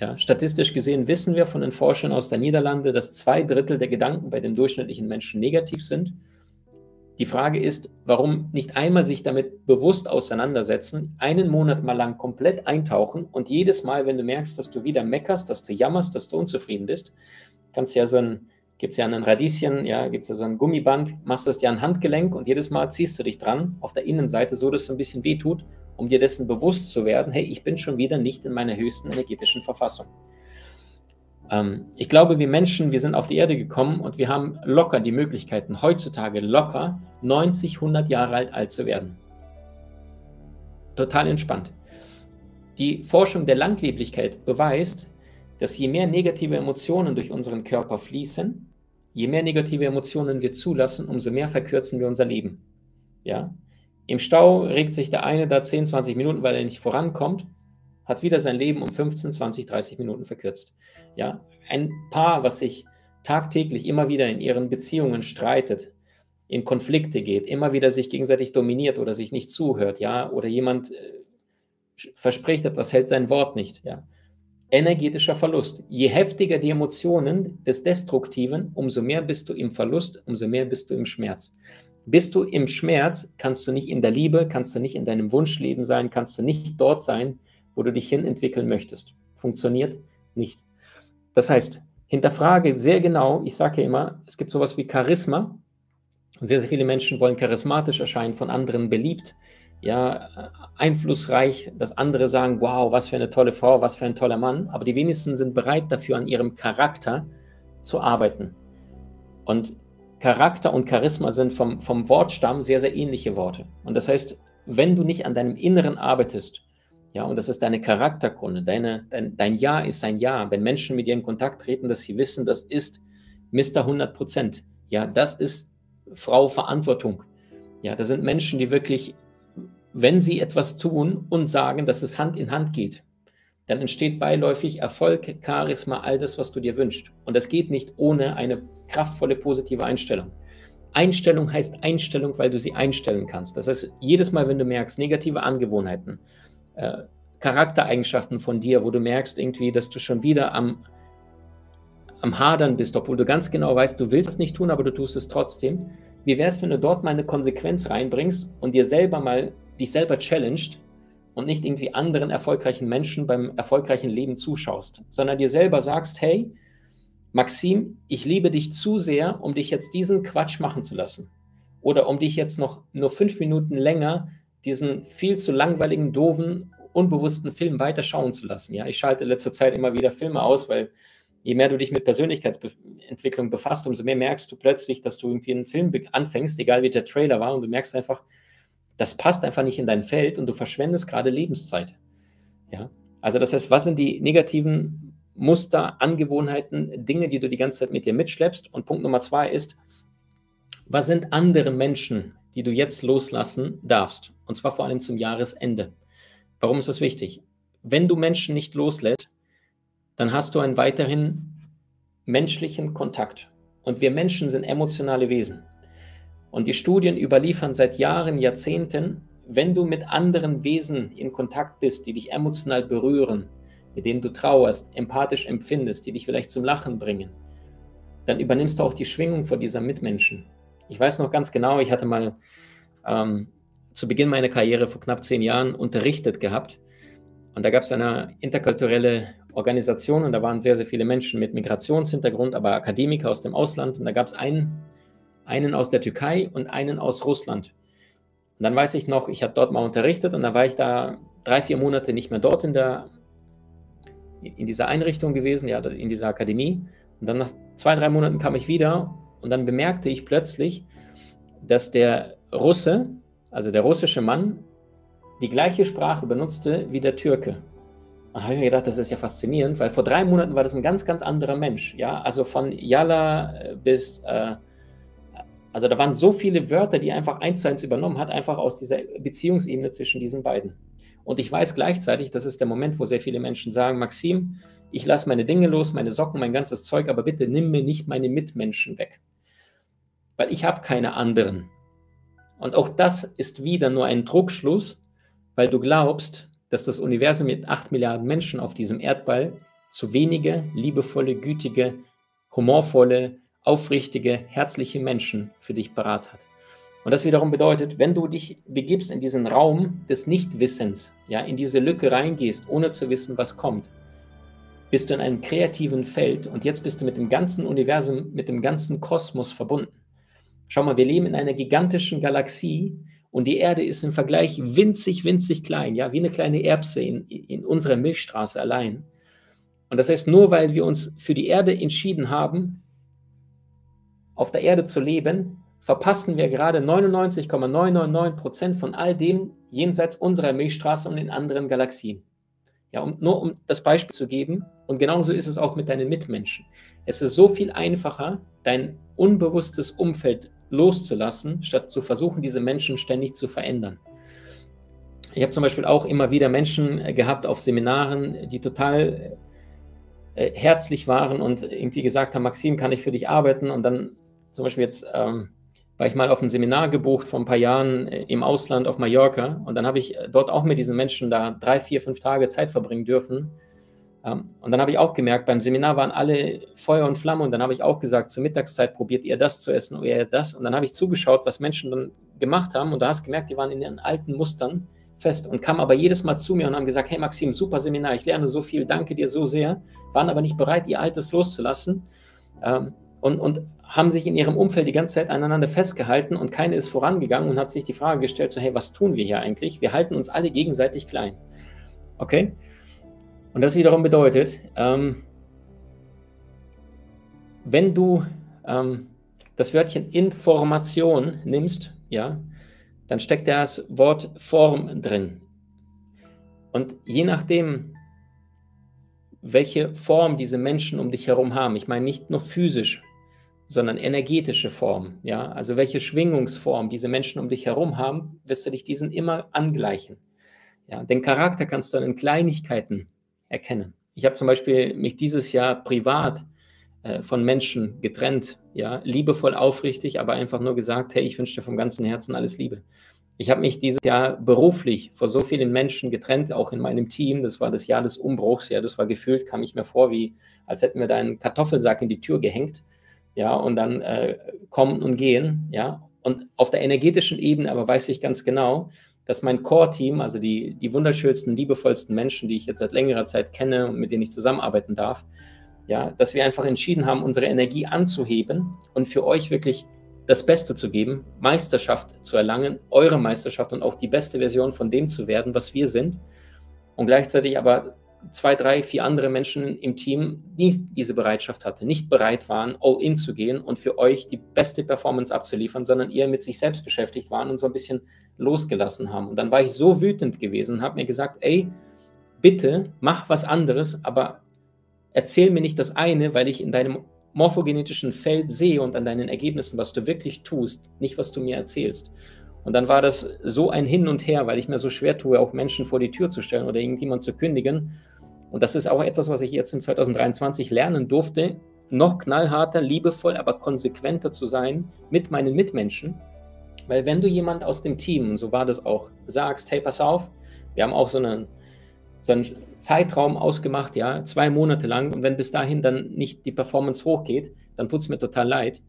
Ja, statistisch gesehen wissen wir von den Forschern aus der Niederlande, dass zwei Drittel der Gedanken bei dem durchschnittlichen Menschen negativ sind. Die Frage ist, warum nicht einmal sich damit bewusst auseinandersetzen, einen Monat mal lang komplett eintauchen und jedes Mal, wenn du merkst, dass du wieder meckerst, dass du jammerst, dass du unzufrieden bist, kannst ja so ein gibt es ja ein Radieschen, ja, gibt es ja so ein Gummiband, machst du das dir an Handgelenk und jedes Mal ziehst du dich dran auf der Innenseite, so dass es ein bisschen weh tut, um dir dessen bewusst zu werden, hey, ich bin schon wieder nicht in meiner höchsten energetischen Verfassung. Ähm, ich glaube, wir Menschen, wir sind auf die Erde gekommen und wir haben locker die Möglichkeiten, heutzutage locker 90, 100 Jahre alt, alt zu werden. Total entspannt. Die Forschung der Langleblichkeit beweist, dass je mehr negative Emotionen durch unseren Körper fließen, je mehr negative Emotionen wir zulassen, umso mehr verkürzen wir unser Leben. Ja? Im Stau regt sich der eine da 10, 20 Minuten, weil er nicht vorankommt, hat wieder sein Leben um 15, 20, 30 Minuten verkürzt. Ja? Ein Paar, was sich tagtäglich immer wieder in ihren Beziehungen streitet, in Konflikte geht, immer wieder sich gegenseitig dominiert oder sich nicht zuhört, ja, oder jemand äh, verspricht etwas, hält sein Wort nicht, ja energetischer Verlust. Je heftiger die Emotionen des Destruktiven, umso mehr bist du im Verlust, umso mehr bist du im Schmerz. Bist du im Schmerz, kannst du nicht in der Liebe, kannst du nicht in deinem Wunschleben sein, kannst du nicht dort sein, wo du dich hin entwickeln möchtest. Funktioniert nicht. Das heißt, hinterfrage sehr genau, ich sage ja immer, es gibt sowas wie Charisma. Und sehr, sehr viele Menschen wollen charismatisch erscheinen, von anderen beliebt ja, einflussreich, dass andere sagen, wow, was für eine tolle Frau, was für ein toller Mann, aber die wenigsten sind bereit dafür, an ihrem Charakter zu arbeiten. Und Charakter und Charisma sind vom, vom Wortstamm sehr, sehr ähnliche Worte. Und das heißt, wenn du nicht an deinem Inneren arbeitest, ja, und das ist deine Charakterkunde, deine, dein, dein Ja ist ein Ja, wenn Menschen mit dir in Kontakt treten, dass sie wissen, das ist Mr. 100 Prozent. Ja, das ist Frau Verantwortung. Ja, das sind Menschen, die wirklich wenn sie etwas tun und sagen, dass es Hand in Hand geht, dann entsteht beiläufig Erfolg, Charisma, all das, was du dir wünschst. Und das geht nicht ohne eine kraftvolle positive Einstellung. Einstellung heißt Einstellung, weil du sie einstellen kannst. Das heißt, jedes Mal, wenn du merkst, negative Angewohnheiten, äh, Charaktereigenschaften von dir, wo du merkst irgendwie, dass du schon wieder am, am Hadern bist, obwohl du ganz genau weißt, du willst es nicht tun, aber du tust es trotzdem. Wie wäre es, wenn du dort mal eine Konsequenz reinbringst und dir selber mal dich selber challenged und nicht irgendwie anderen erfolgreichen Menschen beim erfolgreichen Leben zuschaust, sondern dir selber sagst, hey, Maxim, ich liebe dich zu sehr, um dich jetzt diesen Quatsch machen zu lassen. Oder um dich jetzt noch nur fünf Minuten länger diesen viel zu langweiligen, doofen, unbewussten Film weiter schauen zu lassen. Ja, ich schalte in letzter Zeit immer wieder Filme aus, weil je mehr du dich mit Persönlichkeitsentwicklung befasst, umso mehr merkst du plötzlich, dass du irgendwie einen Film anfängst, egal wie der Trailer war, und du merkst einfach, das passt einfach nicht in dein Feld und du verschwendest gerade Lebenszeit. Ja? Also das heißt, was sind die negativen Muster, Angewohnheiten, Dinge, die du die ganze Zeit mit dir mitschleppst? Und Punkt Nummer zwei ist, was sind andere Menschen, die du jetzt loslassen darfst? Und zwar vor allem zum Jahresende. Warum ist das wichtig? Wenn du Menschen nicht loslässt, dann hast du einen weiterhin menschlichen Kontakt. Und wir Menschen sind emotionale Wesen. Und die Studien überliefern seit Jahren, Jahrzehnten, wenn du mit anderen Wesen in Kontakt bist, die dich emotional berühren, mit denen du trauerst, empathisch empfindest, die dich vielleicht zum Lachen bringen, dann übernimmst du auch die Schwingung vor dieser Mitmenschen. Ich weiß noch ganz genau, ich hatte mal ähm, zu Beginn meiner Karriere vor knapp zehn Jahren unterrichtet gehabt. Und da gab es eine interkulturelle Organisation und da waren sehr, sehr viele Menschen mit Migrationshintergrund, aber Akademiker aus dem Ausland. Und da gab es einen, einen aus der Türkei und einen aus Russland. Und dann weiß ich noch, ich habe dort mal unterrichtet und dann war ich da drei, vier Monate nicht mehr dort in, der, in dieser Einrichtung gewesen, ja, in dieser Akademie. Und dann nach zwei, drei Monaten kam ich wieder und dann bemerkte ich plötzlich, dass der Russe, also der russische Mann, die gleiche Sprache benutzte wie der Türke. Da habe ich mir gedacht, das ist ja faszinierend, weil vor drei Monaten war das ein ganz, ganz anderer Mensch. Ja, also von Yalla bis, äh, also da waren so viele Wörter, die er einfach eins zu eins übernommen hat, einfach aus dieser Beziehungsebene zwischen diesen beiden. Und ich weiß gleichzeitig, das ist der Moment, wo sehr viele Menschen sagen, Maxim, ich lasse meine Dinge los, meine Socken, mein ganzes Zeug, aber bitte nimm mir nicht meine Mitmenschen weg. Weil ich habe keine anderen. Und auch das ist wieder nur ein Druckschluss, weil du glaubst, dass das Universum mit acht Milliarden Menschen auf diesem Erdball zu wenige liebevolle, gütige, humorvolle, aufrichtige, herzliche Menschen für dich parat hat. Und das wiederum bedeutet, wenn du dich begibst in diesen Raum des Nichtwissens, ja, in diese Lücke reingehst, ohne zu wissen, was kommt, bist du in einem kreativen Feld und jetzt bist du mit dem ganzen Universum, mit dem ganzen Kosmos verbunden. Schau mal, wir leben in einer gigantischen Galaxie und die Erde ist im Vergleich winzig, winzig klein, ja, wie eine kleine Erbse in, in unserer Milchstraße allein. Und das heißt, nur weil wir uns für die Erde entschieden haben, auf der Erde zu leben, verpassen wir gerade 99,999 Prozent von all dem jenseits unserer Milchstraße und in anderen Galaxien. Ja, um, nur um das Beispiel zu geben, und genauso ist es auch mit deinen Mitmenschen. Es ist so viel einfacher, dein unbewusstes Umfeld loszulassen, statt zu versuchen, diese Menschen ständig zu verändern. Ich habe zum Beispiel auch immer wieder Menschen äh, gehabt auf Seminaren, die total äh, herzlich waren und irgendwie gesagt haben, Maxim, kann ich für dich arbeiten? Und dann zum Beispiel jetzt ähm, war ich mal auf ein Seminar gebucht vor ein paar Jahren äh, im Ausland auf Mallorca. Und dann habe ich äh, dort auch mit diesen Menschen da drei, vier, fünf Tage Zeit verbringen dürfen. Ähm, und dann habe ich auch gemerkt, beim Seminar waren alle Feuer und Flamme. Und dann habe ich auch gesagt, zur Mittagszeit probiert ihr das zu essen oder ihr das. Und dann habe ich zugeschaut, was Menschen dann gemacht haben. Und da hast gemerkt, die waren in ihren alten Mustern fest und kamen aber jedes Mal zu mir und haben gesagt, hey Maxim, super Seminar, ich lerne so viel, danke dir so sehr, waren aber nicht bereit, ihr Altes loszulassen. Ähm, und, und haben sich in ihrem Umfeld die ganze Zeit aneinander festgehalten und keine ist vorangegangen und hat sich die Frage gestellt, so hey, was tun wir hier eigentlich? Wir halten uns alle gegenseitig klein. Okay? Und das wiederum bedeutet, ähm, wenn du ähm, das Wörtchen Information nimmst, ja, dann steckt das Wort Form drin. Und je nachdem, welche Form diese Menschen um dich herum haben, ich meine nicht nur physisch, sondern energetische Form, ja, also welche Schwingungsform diese Menschen um dich herum haben, wirst du dich diesen immer angleichen. Ja, den Charakter kannst du dann in Kleinigkeiten erkennen. Ich habe zum Beispiel mich dieses Jahr privat äh, von Menschen getrennt, ja, liebevoll, aufrichtig, aber einfach nur gesagt, hey, ich wünsche dir vom ganzen Herzen alles Liebe. Ich habe mich dieses Jahr beruflich vor so vielen Menschen getrennt, auch in meinem Team. Das war das Jahr des Umbruchs. Ja, das war gefühlt, kam ich mir vor, wie als hätten wir da einen Kartoffelsack in die Tür gehängt. Ja, und dann äh, kommen und gehen. Ja, und auf der energetischen Ebene aber weiß ich ganz genau, dass mein Core-Team, also die, die wunderschönsten, liebevollsten Menschen, die ich jetzt seit längerer Zeit kenne und mit denen ich zusammenarbeiten darf, ja, dass wir einfach entschieden haben, unsere Energie anzuheben und für euch wirklich das Beste zu geben, Meisterschaft zu erlangen, eure Meisterschaft und auch die beste Version von dem zu werden, was wir sind. Und gleichzeitig aber zwei, drei, vier andere Menschen im Team nicht diese Bereitschaft hatten, nicht bereit waren, all in zu gehen und für euch die beste Performance abzuliefern, sondern eher mit sich selbst beschäftigt waren und so ein bisschen losgelassen haben. Und dann war ich so wütend gewesen und habe mir gesagt, ey, bitte mach was anderes, aber erzähl mir nicht das eine, weil ich in deinem morphogenetischen Feld sehe und an deinen Ergebnissen, was du wirklich tust, nicht was du mir erzählst. Und dann war das so ein Hin und Her, weil ich mir so schwer tue, auch Menschen vor die Tür zu stellen oder irgendjemand zu kündigen. Und das ist auch etwas, was ich jetzt in 2023 lernen durfte, noch knallharter, liebevoll, aber konsequenter zu sein mit meinen Mitmenschen. Weil wenn du jemand aus dem Team, und so war das auch, sagst, hey, pass auf, wir haben auch so einen so einen Zeitraum ausgemacht, ja, zwei Monate lang. Und wenn bis dahin dann nicht die Performance hochgeht, dann tut es mir total leid.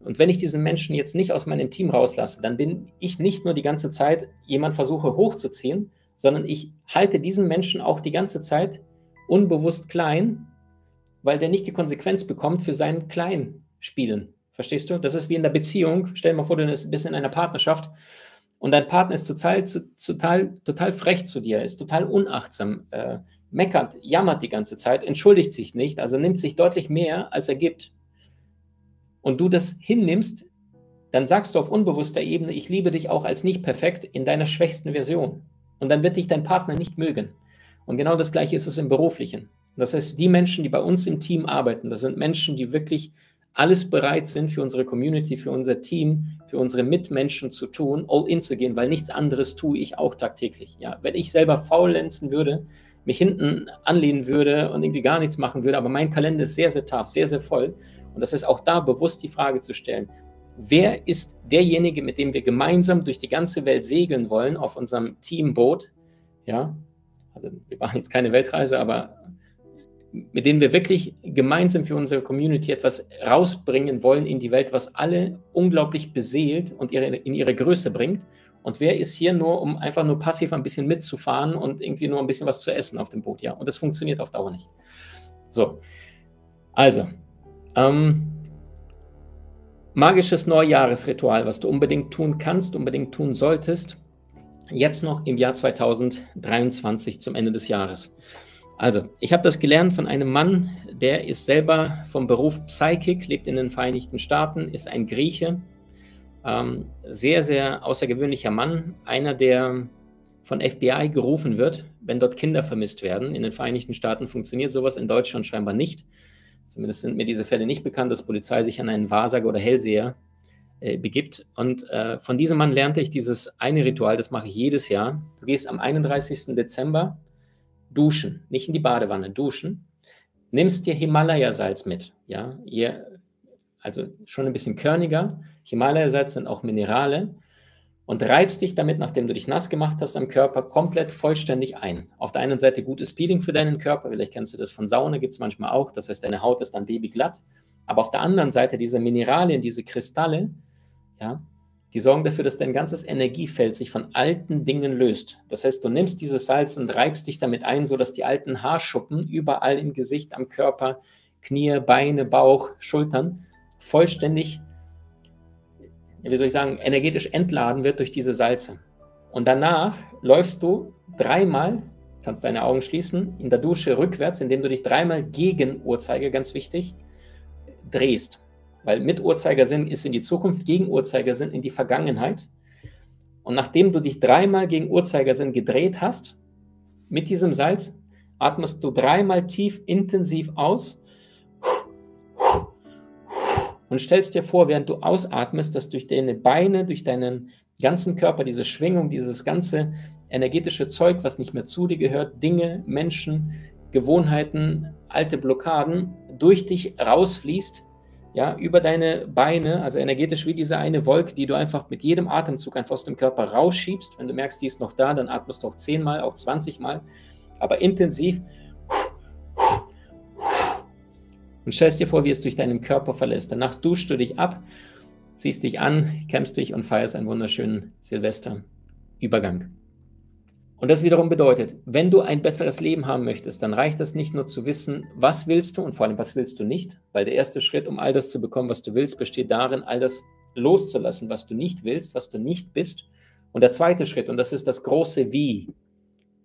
Und wenn ich diesen Menschen jetzt nicht aus meinem Team rauslasse, dann bin ich nicht nur die ganze Zeit jemand versuche hochzuziehen, sondern ich halte diesen Menschen auch die ganze Zeit unbewusst klein, weil der nicht die Konsequenz bekommt für sein Kleinspielen. Verstehst du? Das ist wie in der Beziehung. Stell dir mal vor, du bist in einer Partnerschaft und dein Partner ist total, total, total frech zu dir, ist total unachtsam, äh, meckert, jammert die ganze Zeit, entschuldigt sich nicht, also nimmt sich deutlich mehr, als er gibt. Und du das hinnimmst, dann sagst du auf unbewusster Ebene, ich liebe dich auch als nicht perfekt in deiner schwächsten Version. Und dann wird dich dein Partner nicht mögen. Und genau das Gleiche ist es im Beruflichen. Das heißt, die Menschen, die bei uns im Team arbeiten, das sind Menschen, die wirklich alles bereit sind, für unsere Community, für unser Team, für unsere Mitmenschen zu tun, all in zu gehen, weil nichts anderes tue ich auch tagtäglich. Ja, wenn ich selber faulenzen würde, mich hinten anlehnen würde und irgendwie gar nichts machen würde, aber mein Kalender ist sehr, sehr tough, sehr, sehr voll. Und das ist auch da bewusst die Frage zu stellen, wer ist derjenige, mit dem wir gemeinsam durch die ganze Welt segeln wollen auf unserem Teamboot? Ja, also wir machen jetzt keine Weltreise, aber mit denen wir wirklich gemeinsam für unsere Community etwas rausbringen wollen in die Welt, was alle unglaublich beseelt und ihre, in ihre Größe bringt. Und wer ist hier nur, um einfach nur passiv ein bisschen mitzufahren und irgendwie nur ein bisschen was zu essen auf dem Boot? Ja, und das funktioniert auf Dauer nicht. So, also, ähm, magisches Neujahresritual, was du unbedingt tun kannst, unbedingt tun solltest, jetzt noch im Jahr 2023 zum Ende des Jahres. Also, ich habe das gelernt von einem Mann, der ist selber vom Beruf Psychic, lebt in den Vereinigten Staaten, ist ein Grieche. Ähm, sehr, sehr außergewöhnlicher Mann, einer, der von FBI gerufen wird, wenn dort Kinder vermisst werden. In den Vereinigten Staaten funktioniert sowas, in Deutschland scheinbar nicht. Zumindest sind mir diese Fälle nicht bekannt, dass Polizei sich an einen Wahrsager oder Hellseher äh, begibt. Und äh, von diesem Mann lernte ich dieses eine Ritual, das mache ich jedes Jahr. Du gehst am 31. Dezember duschen, nicht in die Badewanne, duschen. Nimmst dir Himalaya-Salz mit, ja, ihr, also schon ein bisschen körniger. Himalaya-Salz sind auch Minerale und reibst dich damit, nachdem du dich nass gemacht hast am Körper, komplett vollständig ein. Auf der einen Seite gutes Peeling für deinen Körper, vielleicht kennst du das von Sauna, gibt es manchmal auch, das heißt, deine Haut ist dann babyglatt. Aber auf der anderen Seite diese Mineralien, diese Kristalle, ja, die sorgen dafür, dass dein ganzes Energiefeld sich von alten Dingen löst. Das heißt, du nimmst dieses Salz und reibst dich damit ein, sodass die alten Haarschuppen überall im Gesicht, am Körper, Knie, Beine, Bauch, Schultern vollständig, wie soll ich sagen, energetisch entladen wird durch diese Salze. Und danach läufst du dreimal, kannst deine Augen schließen, in der Dusche rückwärts, indem du dich dreimal gegen Uhrzeiger, ganz wichtig, drehst. Weil mit Uhrzeigersinn ist in die Zukunft, gegen Uhrzeigersinn in die Vergangenheit. Und nachdem du dich dreimal gegen Uhrzeigersinn gedreht hast, mit diesem Salz, atmest du dreimal tief intensiv aus und stellst dir vor, während du ausatmest, dass durch deine Beine, durch deinen ganzen Körper diese Schwingung, dieses ganze energetische Zeug, was nicht mehr zu dir gehört, Dinge, Menschen, Gewohnheiten, alte Blockaden, durch dich rausfließt ja, über deine Beine, also energetisch wie diese eine Wolke, die du einfach mit jedem Atemzug einfach aus dem Körper rausschiebst. Wenn du merkst, die ist noch da, dann atmest du auch zehnmal, auch 20 Mal, aber intensiv. Und stellst dir vor, wie es durch deinen Körper verlässt. Danach duschst du dich ab, ziehst dich an, kämmst dich und feierst einen wunderschönen Silvesterübergang. Und das wiederum bedeutet, wenn du ein besseres Leben haben möchtest, dann reicht es nicht nur zu wissen, was willst du und vor allem, was willst du nicht, weil der erste Schritt, um all das zu bekommen, was du willst, besteht darin, all das loszulassen, was du nicht willst, was du nicht bist. Und der zweite Schritt, und das ist das große Wie,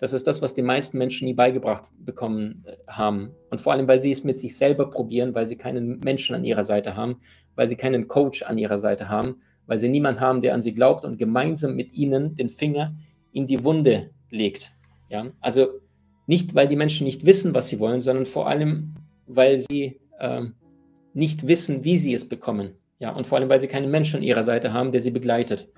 das ist das, was die meisten Menschen nie beigebracht bekommen äh, haben. Und vor allem, weil sie es mit sich selber probieren, weil sie keinen Menschen an ihrer Seite haben, weil sie keinen Coach an ihrer Seite haben, weil sie niemanden haben, der an sie glaubt und gemeinsam mit ihnen den Finger in die Wunde legt. Ja? Also nicht, weil die Menschen nicht wissen, was sie wollen, sondern vor allem, weil sie äh, nicht wissen, wie sie es bekommen. Ja? Und vor allem, weil sie keinen Menschen an ihrer Seite haben, der sie begleitet.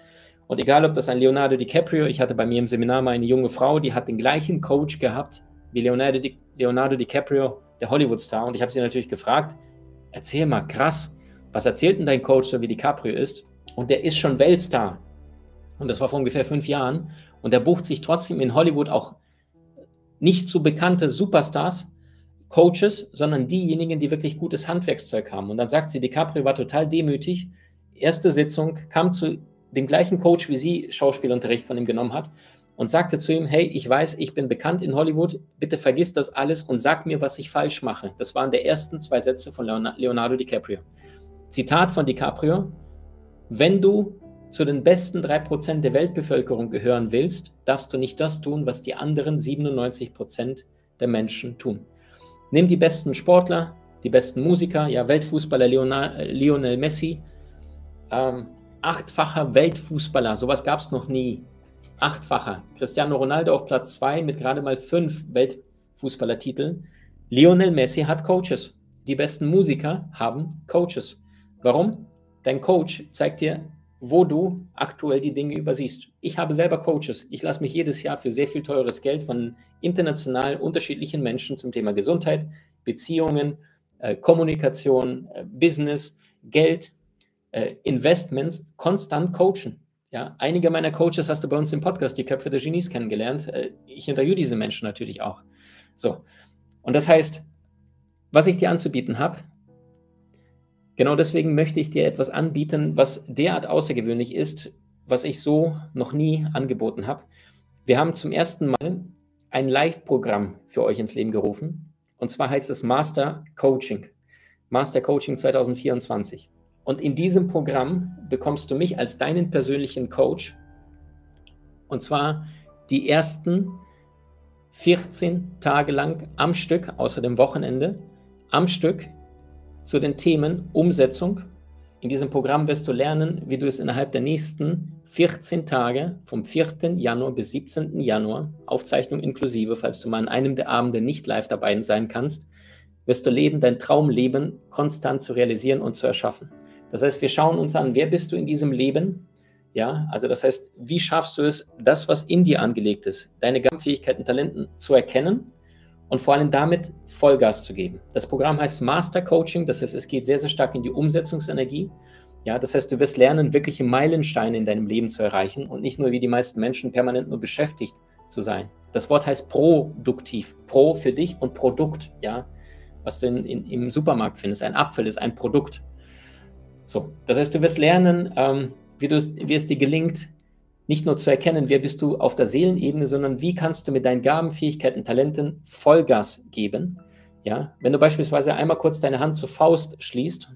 Und egal, ob das ein Leonardo DiCaprio, ich hatte bei mir im Seminar mal eine junge Frau, die hat den gleichen Coach gehabt wie Leonardo, Di, Leonardo DiCaprio, der Hollywood-Star. Und ich habe sie natürlich gefragt, erzähl mal, krass, was erzählt denn dein Coach, so wie DiCaprio ist? Und der ist schon Weltstar. Und das war vor ungefähr fünf Jahren. Und er bucht sich trotzdem in Hollywood auch nicht so bekannte Superstars, Coaches, sondern diejenigen, die wirklich gutes Handwerkszeug haben. Und dann sagt sie, DiCaprio war total demütig. Erste Sitzung, kam zu dem gleichen Coach, wie sie Schauspielunterricht von ihm genommen hat und sagte zu ihm, hey, ich weiß, ich bin bekannt in Hollywood, bitte vergiss das alles und sag mir, was ich falsch mache. Das waren die ersten zwei Sätze von Leonardo DiCaprio. Zitat von DiCaprio, wenn du zu den besten 3% der Weltbevölkerung gehören willst, darfst du nicht das tun, was die anderen 97% der Menschen tun. Nimm die besten Sportler, die besten Musiker, ja, Weltfußballer Lionel Messi, ähm, achtfacher Weltfußballer, sowas gab es noch nie achtfacher. Cristiano Ronaldo auf Platz zwei mit gerade mal fünf Weltfußballertiteln. Lionel Messi hat Coaches. Die besten Musiker haben Coaches. Warum? Dein Coach zeigt dir, wo du aktuell die Dinge übersiehst. Ich habe selber Coaches. Ich lasse mich jedes Jahr für sehr viel teures Geld von international unterschiedlichen Menschen zum Thema Gesundheit, Beziehungen, äh, Kommunikation, äh, Business, Geld, äh, Investments konstant coachen. Ja, einige meiner Coaches hast du bei uns im Podcast, die Köpfe der Genies, kennengelernt. Äh, ich interviewe diese Menschen natürlich auch. So. Und das heißt, was ich dir anzubieten habe, genau deswegen möchte ich dir etwas anbieten, was derart außergewöhnlich ist, was ich so noch nie angeboten habe. Wir haben zum ersten Mal ein Live-Programm für euch ins Leben gerufen. Und zwar heißt es Master Coaching. Master Coaching 2024. Und in diesem Programm bekommst du mich als deinen persönlichen Coach. Und zwar die ersten 14 Tage lang am Stück, außer dem Wochenende, am Stück zu den Themen Umsetzung. In diesem Programm wirst du lernen, wie du es innerhalb der nächsten 14 Tage, vom 4. Januar bis 17. Januar, Aufzeichnung inklusive, falls du mal an einem der Abende nicht live dabei sein kannst, wirst du leben, dein Traumleben konstant zu realisieren und zu erschaffen. Das heißt, wir schauen uns an, wer bist du in diesem Leben? Ja, also das heißt, wie schaffst du es, das, was in dir angelegt ist, deine Gabenfähigkeiten, Talenten zu erkennen und vor allem damit Vollgas zu geben. Das Programm heißt Master Coaching, das heißt, es geht sehr, sehr stark in die Umsetzungsenergie. Ja, das heißt, du wirst lernen, wirkliche Meilensteine in deinem Leben zu erreichen und nicht nur wie die meisten Menschen permanent nur beschäftigt zu sein. Das Wort heißt produktiv. Pro für dich und Produkt, ja, was du in, in, im Supermarkt findest. Ein Apfel ist ein Produkt. So, das heißt, du wirst lernen, ähm, wie, wie es dir gelingt, nicht nur zu erkennen, wer bist du auf der Seelenebene, sondern wie kannst du mit deinen Gaben, Fähigkeiten, Talenten Vollgas geben. Ja, wenn du beispielsweise einmal kurz deine Hand zur Faust schließt,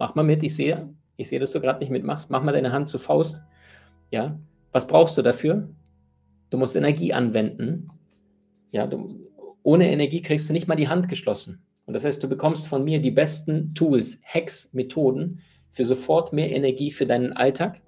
mach mal mit, ich sehe, ich sehe, dass du gerade nicht mitmachst, mach mal deine Hand zur Faust. Ja, was brauchst du dafür? Du musst Energie anwenden. Ja, du, ohne Energie kriegst du nicht mal die Hand geschlossen. Und das heißt, du bekommst von mir die besten Tools, Hacks, Methoden für sofort mehr Energie für deinen Alltag.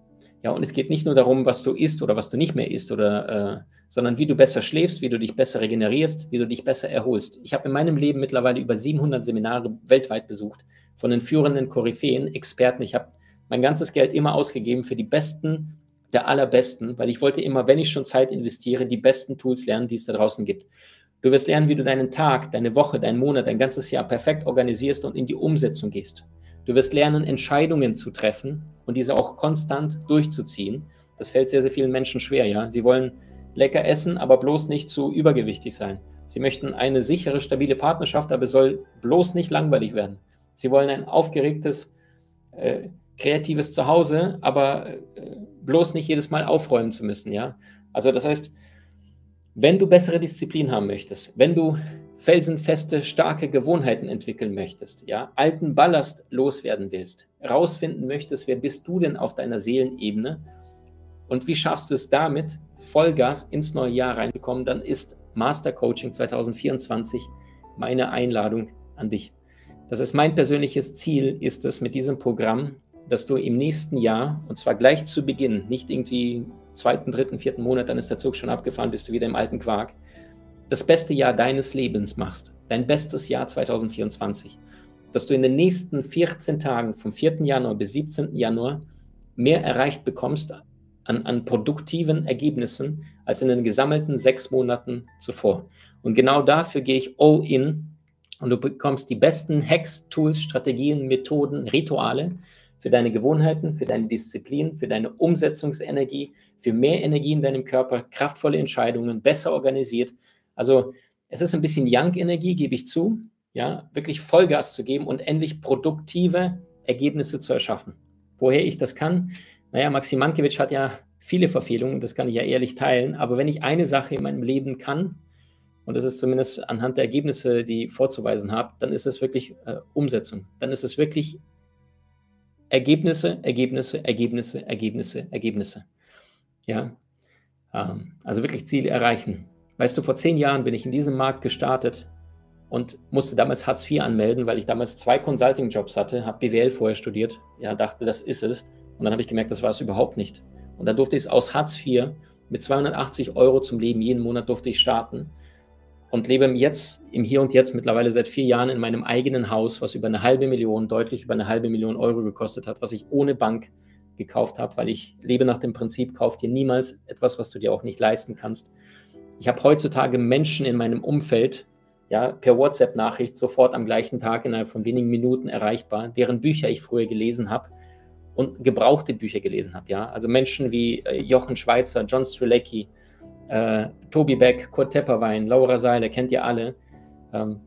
Ja, und es geht nicht nur darum, was du isst oder was du nicht mehr isst, oder, äh, sondern wie du besser schläfst, wie du dich besser regenerierst, wie du dich besser erholst. Ich habe in meinem Leben mittlerweile über 700 Seminare weltweit besucht von den führenden Koryphäen, Experten. Ich habe mein ganzes Geld immer ausgegeben für die besten der allerbesten, weil ich wollte immer, wenn ich schon Zeit investiere, die besten Tools lernen, die es da draußen gibt. Du wirst lernen, wie du deinen Tag, deine Woche, deinen Monat, dein ganzes Jahr perfekt organisierst und in die Umsetzung gehst. Du wirst lernen, Entscheidungen zu treffen und diese auch konstant durchzuziehen. Das fällt sehr, sehr vielen Menschen schwer, ja. Sie wollen lecker essen, aber bloß nicht zu übergewichtig sein. Sie möchten eine sichere, stabile Partnerschaft, aber es soll bloß nicht langweilig werden. Sie wollen ein aufgeregtes, äh, kreatives Zuhause, aber äh, bloß nicht jedes Mal aufräumen zu müssen, ja. Also das heißt, wenn du bessere Disziplin haben möchtest, wenn du felsenfeste, starke Gewohnheiten entwickeln möchtest, ja, alten Ballast loswerden willst, rausfinden möchtest, wer bist du denn auf deiner Seelenebene und wie schaffst du es damit, Vollgas ins neue Jahr reinzukommen, dann ist Master Coaching 2024 meine Einladung an dich. Das ist mein persönliches Ziel, ist es mit diesem Programm, dass du im nächsten Jahr, und zwar gleich zu Beginn, nicht irgendwie zweiten, dritten, vierten Monat, dann ist der Zug schon abgefahren, bist du wieder im alten Quark, das beste Jahr deines Lebens machst, dein bestes Jahr 2024, dass du in den nächsten 14 Tagen vom 4. Januar bis 17. Januar mehr erreicht bekommst an, an produktiven Ergebnissen als in den gesammelten sechs Monaten zuvor. Und genau dafür gehe ich all in und du bekommst die besten Hacks, Tools, Strategien, Methoden, Rituale, für deine Gewohnheiten, für deine Disziplin, für deine Umsetzungsenergie, für mehr Energie in deinem Körper, kraftvolle Entscheidungen, besser organisiert, Also es ist ein bisschen Young-Energie, gebe ich zu, ja, wirklich Vollgas zu geben und endlich produktive Ergebnisse zu erschaffen. Woher ich das kann? Naja, Maxim Mankiewicz hat ja viele Verfehlungen, das kann ich ja ehrlich teilen, aber wenn ich eine Sache in meinem Leben kann, und das ist zumindest anhand der Ergebnisse, die ich vorzuweisen habe, dann ist es wirklich äh, Umsetzung. Dann ist es wirklich Ergebnisse, Ergebnisse, Ergebnisse, Ergebnisse, Ergebnisse. Ja, ähm, also wirklich Ziele erreichen. Weißt du, vor zehn Jahren bin ich in diesem Markt gestartet und musste damals Hartz IV anmelden, weil ich damals zwei Consulting-Jobs hatte, habe BWL vorher studiert, ja, dachte, das ist es. Und dann habe ich gemerkt, das war es überhaupt nicht. Und dann durfte ich es aus Hartz IV mit 280 Euro zum Leben jeden Monat durfte ich starten und lebe jetzt, im Hier und Jetzt mittlerweile seit vier Jahren in meinem eigenen Haus, was über eine halbe Million, deutlich über eine halbe Million Euro gekostet hat, was ich ohne Bank gekauft habe, weil ich lebe nach dem Prinzip, kauf dir niemals etwas, was du dir auch nicht leisten kannst. Ich habe heutzutage Menschen in meinem Umfeld, ja, per WhatsApp-Nachricht sofort am gleichen Tag innerhalb von wenigen Minuten erreichbar, deren Bücher ich früher gelesen habe und gebrauchte Bücher gelesen habe, ja. Also Menschen wie äh, Jochen Schweizer, John Strelecki, äh, Tobi Beck, Kurt Tepperwein, Laura Seiler, kennt ihr alle. Ähm,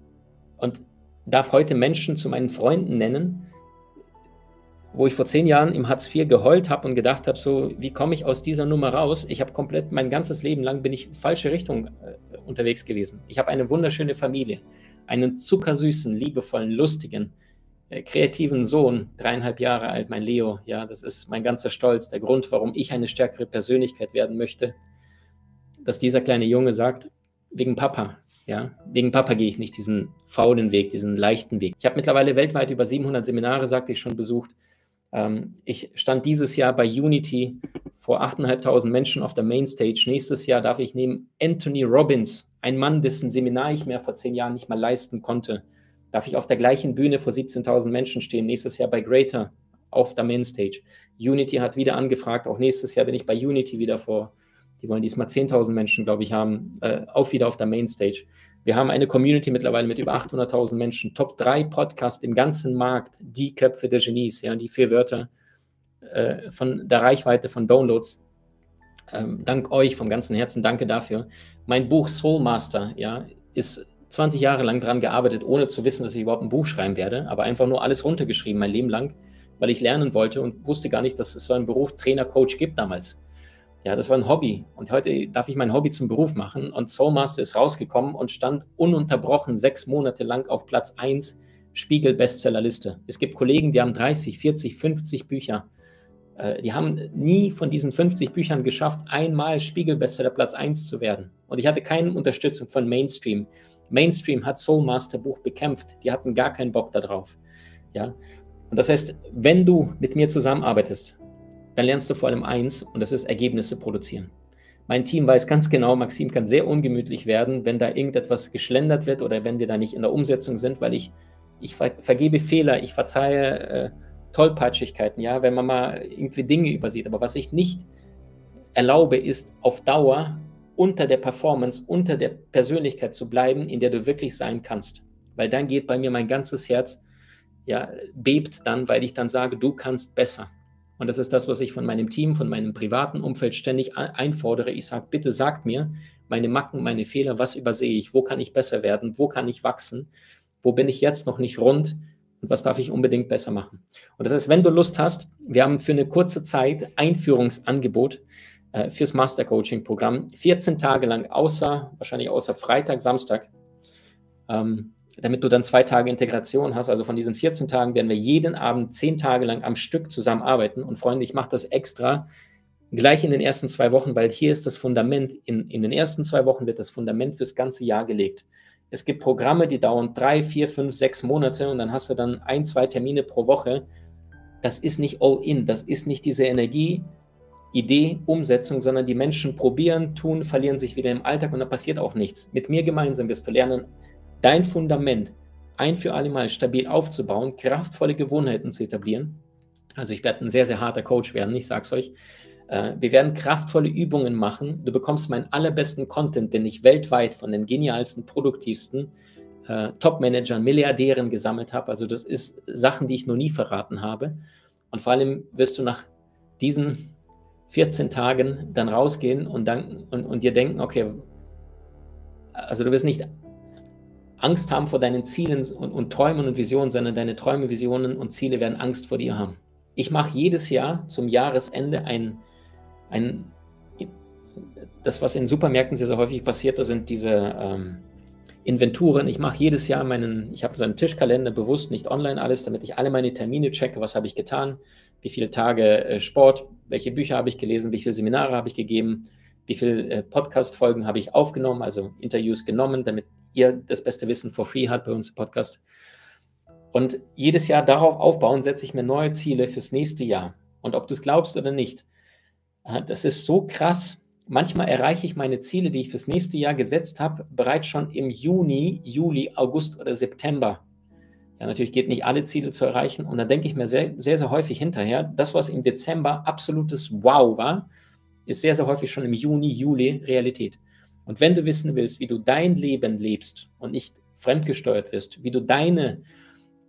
und darf heute Menschen zu meinen Freunden nennen, wo ich vor zehn Jahren im Hartz IV geheult habe und gedacht habe, so, wie komme ich aus dieser Nummer raus? Ich habe komplett, mein ganzes Leben lang bin ich falsche Richtung äh, unterwegs gewesen. Ich habe eine wunderschöne Familie, einen zuckersüßen, liebevollen, lustigen, äh, kreativen Sohn, dreieinhalb Jahre alt, mein Leo. Ja, das ist mein ganzer Stolz, der Grund, warum ich eine stärkere Persönlichkeit werden möchte, dass dieser kleine Junge sagt, wegen Papa, ja, wegen Papa gehe ich nicht diesen faulen Weg, diesen leichten Weg. Ich habe mittlerweile weltweit über 700 Seminare, sagte ich schon, besucht. Ähm, ich stand dieses Jahr bei Unity vor 8.500 Menschen auf der Mainstage. Nächstes Jahr darf ich neben Anthony Robbins, ein Mann, dessen Seminar ich mir vor zehn Jahren nicht mal leisten konnte, darf ich auf der gleichen Bühne vor 17.000 Menschen stehen. Nächstes Jahr bei Greater auf der Mainstage. Unity hat wieder angefragt. Auch nächstes Jahr bin ich bei Unity wieder vor. Die wollen diesmal 10.000 Menschen, glaube ich, haben, äh, auch wieder auf der Mainstage. Wir haben eine Community mittlerweile mit über 800.000 Menschen. Top 3 Podcast im ganzen Markt. Die Köpfe der Genies, ja, die vier Wörter äh, von der Reichweite von Downloads. Ähm, dank euch vom ganzen Herzen, danke dafür. Mein Buch Soul Master, ja, ist 20 Jahre lang daran gearbeitet, ohne zu wissen, dass ich überhaupt ein Buch schreiben werde, aber einfach nur alles runtergeschrieben, mein Leben lang, weil ich lernen wollte und wusste gar nicht, dass es so einen Beruf Trainer, Coach gibt damals. Ja, das war ein Hobby. Und heute darf ich mein Hobby zum Beruf machen. Und Soulmaster ist rausgekommen und stand ununterbrochen sechs Monate lang auf Platz 1 Spiegel-Bestsellerliste. Es gibt Kollegen, die haben 30, 40, 50 Bücher. Äh, die haben nie von diesen 50 Büchern geschafft, einmal Spiegel-Bestseller Platz 1 zu werden. Und ich hatte keine Unterstützung von Mainstream. Mainstream hat Soulmaster Buch bekämpft. Die hatten gar keinen Bock darauf. Ja. Und das heißt, wenn du mit mir zusammenarbeitest, dann lernst du vor allem eins und das ist Ergebnisse produzieren. Mein Team weiß ganz genau, Maxim kann sehr ungemütlich werden, wenn da irgendetwas geschlendert wird oder wenn wir da nicht in der Umsetzung sind, weil ich, ich ver vergebe Fehler, ich verzeihe äh, Tollpatschigkeiten, ja, wenn man mal irgendwie Dinge übersieht. Aber was ich nicht erlaube, ist auf Dauer unter der Performance, unter der Persönlichkeit zu bleiben, in der du wirklich sein kannst. Weil dann geht bei mir mein ganzes Herz, ja, bebt dann, weil ich dann sage, du kannst besser. Und das ist das, was ich von meinem Team, von meinem privaten Umfeld ständig einfordere. Ich sage, bitte sagt mir meine Macken, meine Fehler, was übersehe ich, wo kann ich besser werden, wo kann ich wachsen, wo bin ich jetzt noch nicht rund und was darf ich unbedingt besser machen. Und das heißt, wenn du Lust hast, wir haben für eine kurze Zeit Einführungsangebot äh, fürs Master Coaching Programm, 14 Tage lang, außer, wahrscheinlich außer Freitag, Samstag. Ähm, damit du dann zwei Tage Integration hast. Also von diesen 14 Tagen werden wir jeden Abend zehn Tage lang am Stück zusammenarbeiten. Und Freunde, ich mache das extra gleich in den ersten zwei Wochen, weil hier ist das Fundament, in, in den ersten zwei Wochen wird das Fundament fürs ganze Jahr gelegt. Es gibt Programme, die dauern drei, vier, fünf, sechs Monate und dann hast du dann ein, zwei Termine pro Woche. Das ist nicht all in, das ist nicht diese Energie, Idee, Umsetzung, sondern die Menschen probieren, tun, verlieren sich wieder im Alltag und da passiert auch nichts. Mit mir gemeinsam wirst du lernen, dein Fundament ein für alle Mal stabil aufzubauen, kraftvolle Gewohnheiten zu etablieren. Also ich werde ein sehr, sehr harter Coach werden, ich sage es euch. Äh, wir werden kraftvolle Übungen machen. Du bekommst meinen allerbesten Content, den ich weltweit von den genialsten, produktivsten äh, Top-Managern, Milliardären gesammelt habe. Also das ist Sachen, die ich noch nie verraten habe. Und vor allem wirst du nach diesen 14 Tagen dann rausgehen und, dann, und, und dir denken, okay, also du wirst nicht Angst haben vor deinen Zielen und, und Träumen und Visionen, sondern deine Träume, Visionen und Ziele werden Angst vor dir haben. Ich mache jedes Jahr zum Jahresende ein, ein das, was in Supermärkten sehr, sehr häufig passiert, das sind diese ähm, Inventuren. Ich mache jedes Jahr meinen, ich habe so einen Tischkalender bewusst, nicht online alles, damit ich alle meine Termine checke, was habe ich getan, wie viele Tage äh, Sport, welche Bücher habe ich gelesen, wie viele Seminare habe ich gegeben, wie viele äh, Podcast-Folgen habe ich aufgenommen, also Interviews genommen, damit ihr das beste Wissen for free habt bei uns im Podcast. Und jedes Jahr darauf aufbauen, setze ich mir neue Ziele fürs nächste Jahr. Und ob du es glaubst oder nicht, äh, das ist so krass. Manchmal erreiche ich meine Ziele, die ich fürs nächste Jahr gesetzt habe, bereits schon im Juni, Juli, August oder September. Ja, natürlich geht nicht alle Ziele zu erreichen. Und da denke ich mir sehr, sehr, sehr häufig hinterher, das, was im Dezember absolutes Wow war, ist sehr, sehr häufig schon im Juni, Juli Realität. Und wenn du wissen willst, wie du dein Leben lebst und nicht fremdgesteuert wirst, wie du deine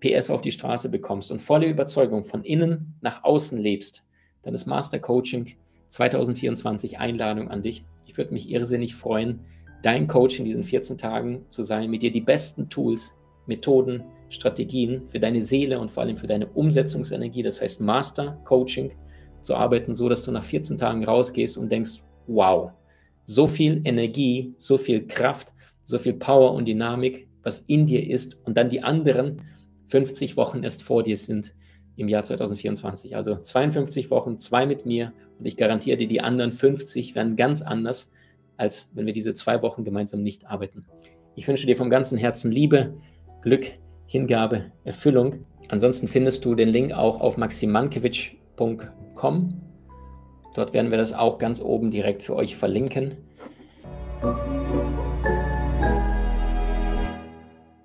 PS auf die Straße bekommst und volle Überzeugung von innen nach außen lebst, dann ist Master Coaching 2024 Einladung an dich. Ich würde mich irrsinnig freuen, dein Coach in diesen 14 Tagen zu sein, mit dir die besten Tools, Methoden, Strategien für deine Seele und vor allem für deine Umsetzungsenergie, das heißt Master Coaching, zu arbeiten, so dass du nach 14 Tagen rausgehst und denkst, wow, so viel Energie, so viel Kraft, so viel Power und Dynamik, was in dir ist und dann die anderen 50 Wochen erst vor dir sind im Jahr 2024. Also 52 Wochen, zwei mit mir und ich garantiere dir, die anderen 50 werden ganz anders, als wenn wir diese zwei Wochen gemeinsam nicht arbeiten. Ich wünsche dir vom ganzen Herzen Liebe, Glück, Hingabe, Erfüllung. Ansonsten findest du den Link auch auf maximankiewicz.com. Dort werden wir das auch ganz oben direkt für euch verlinken.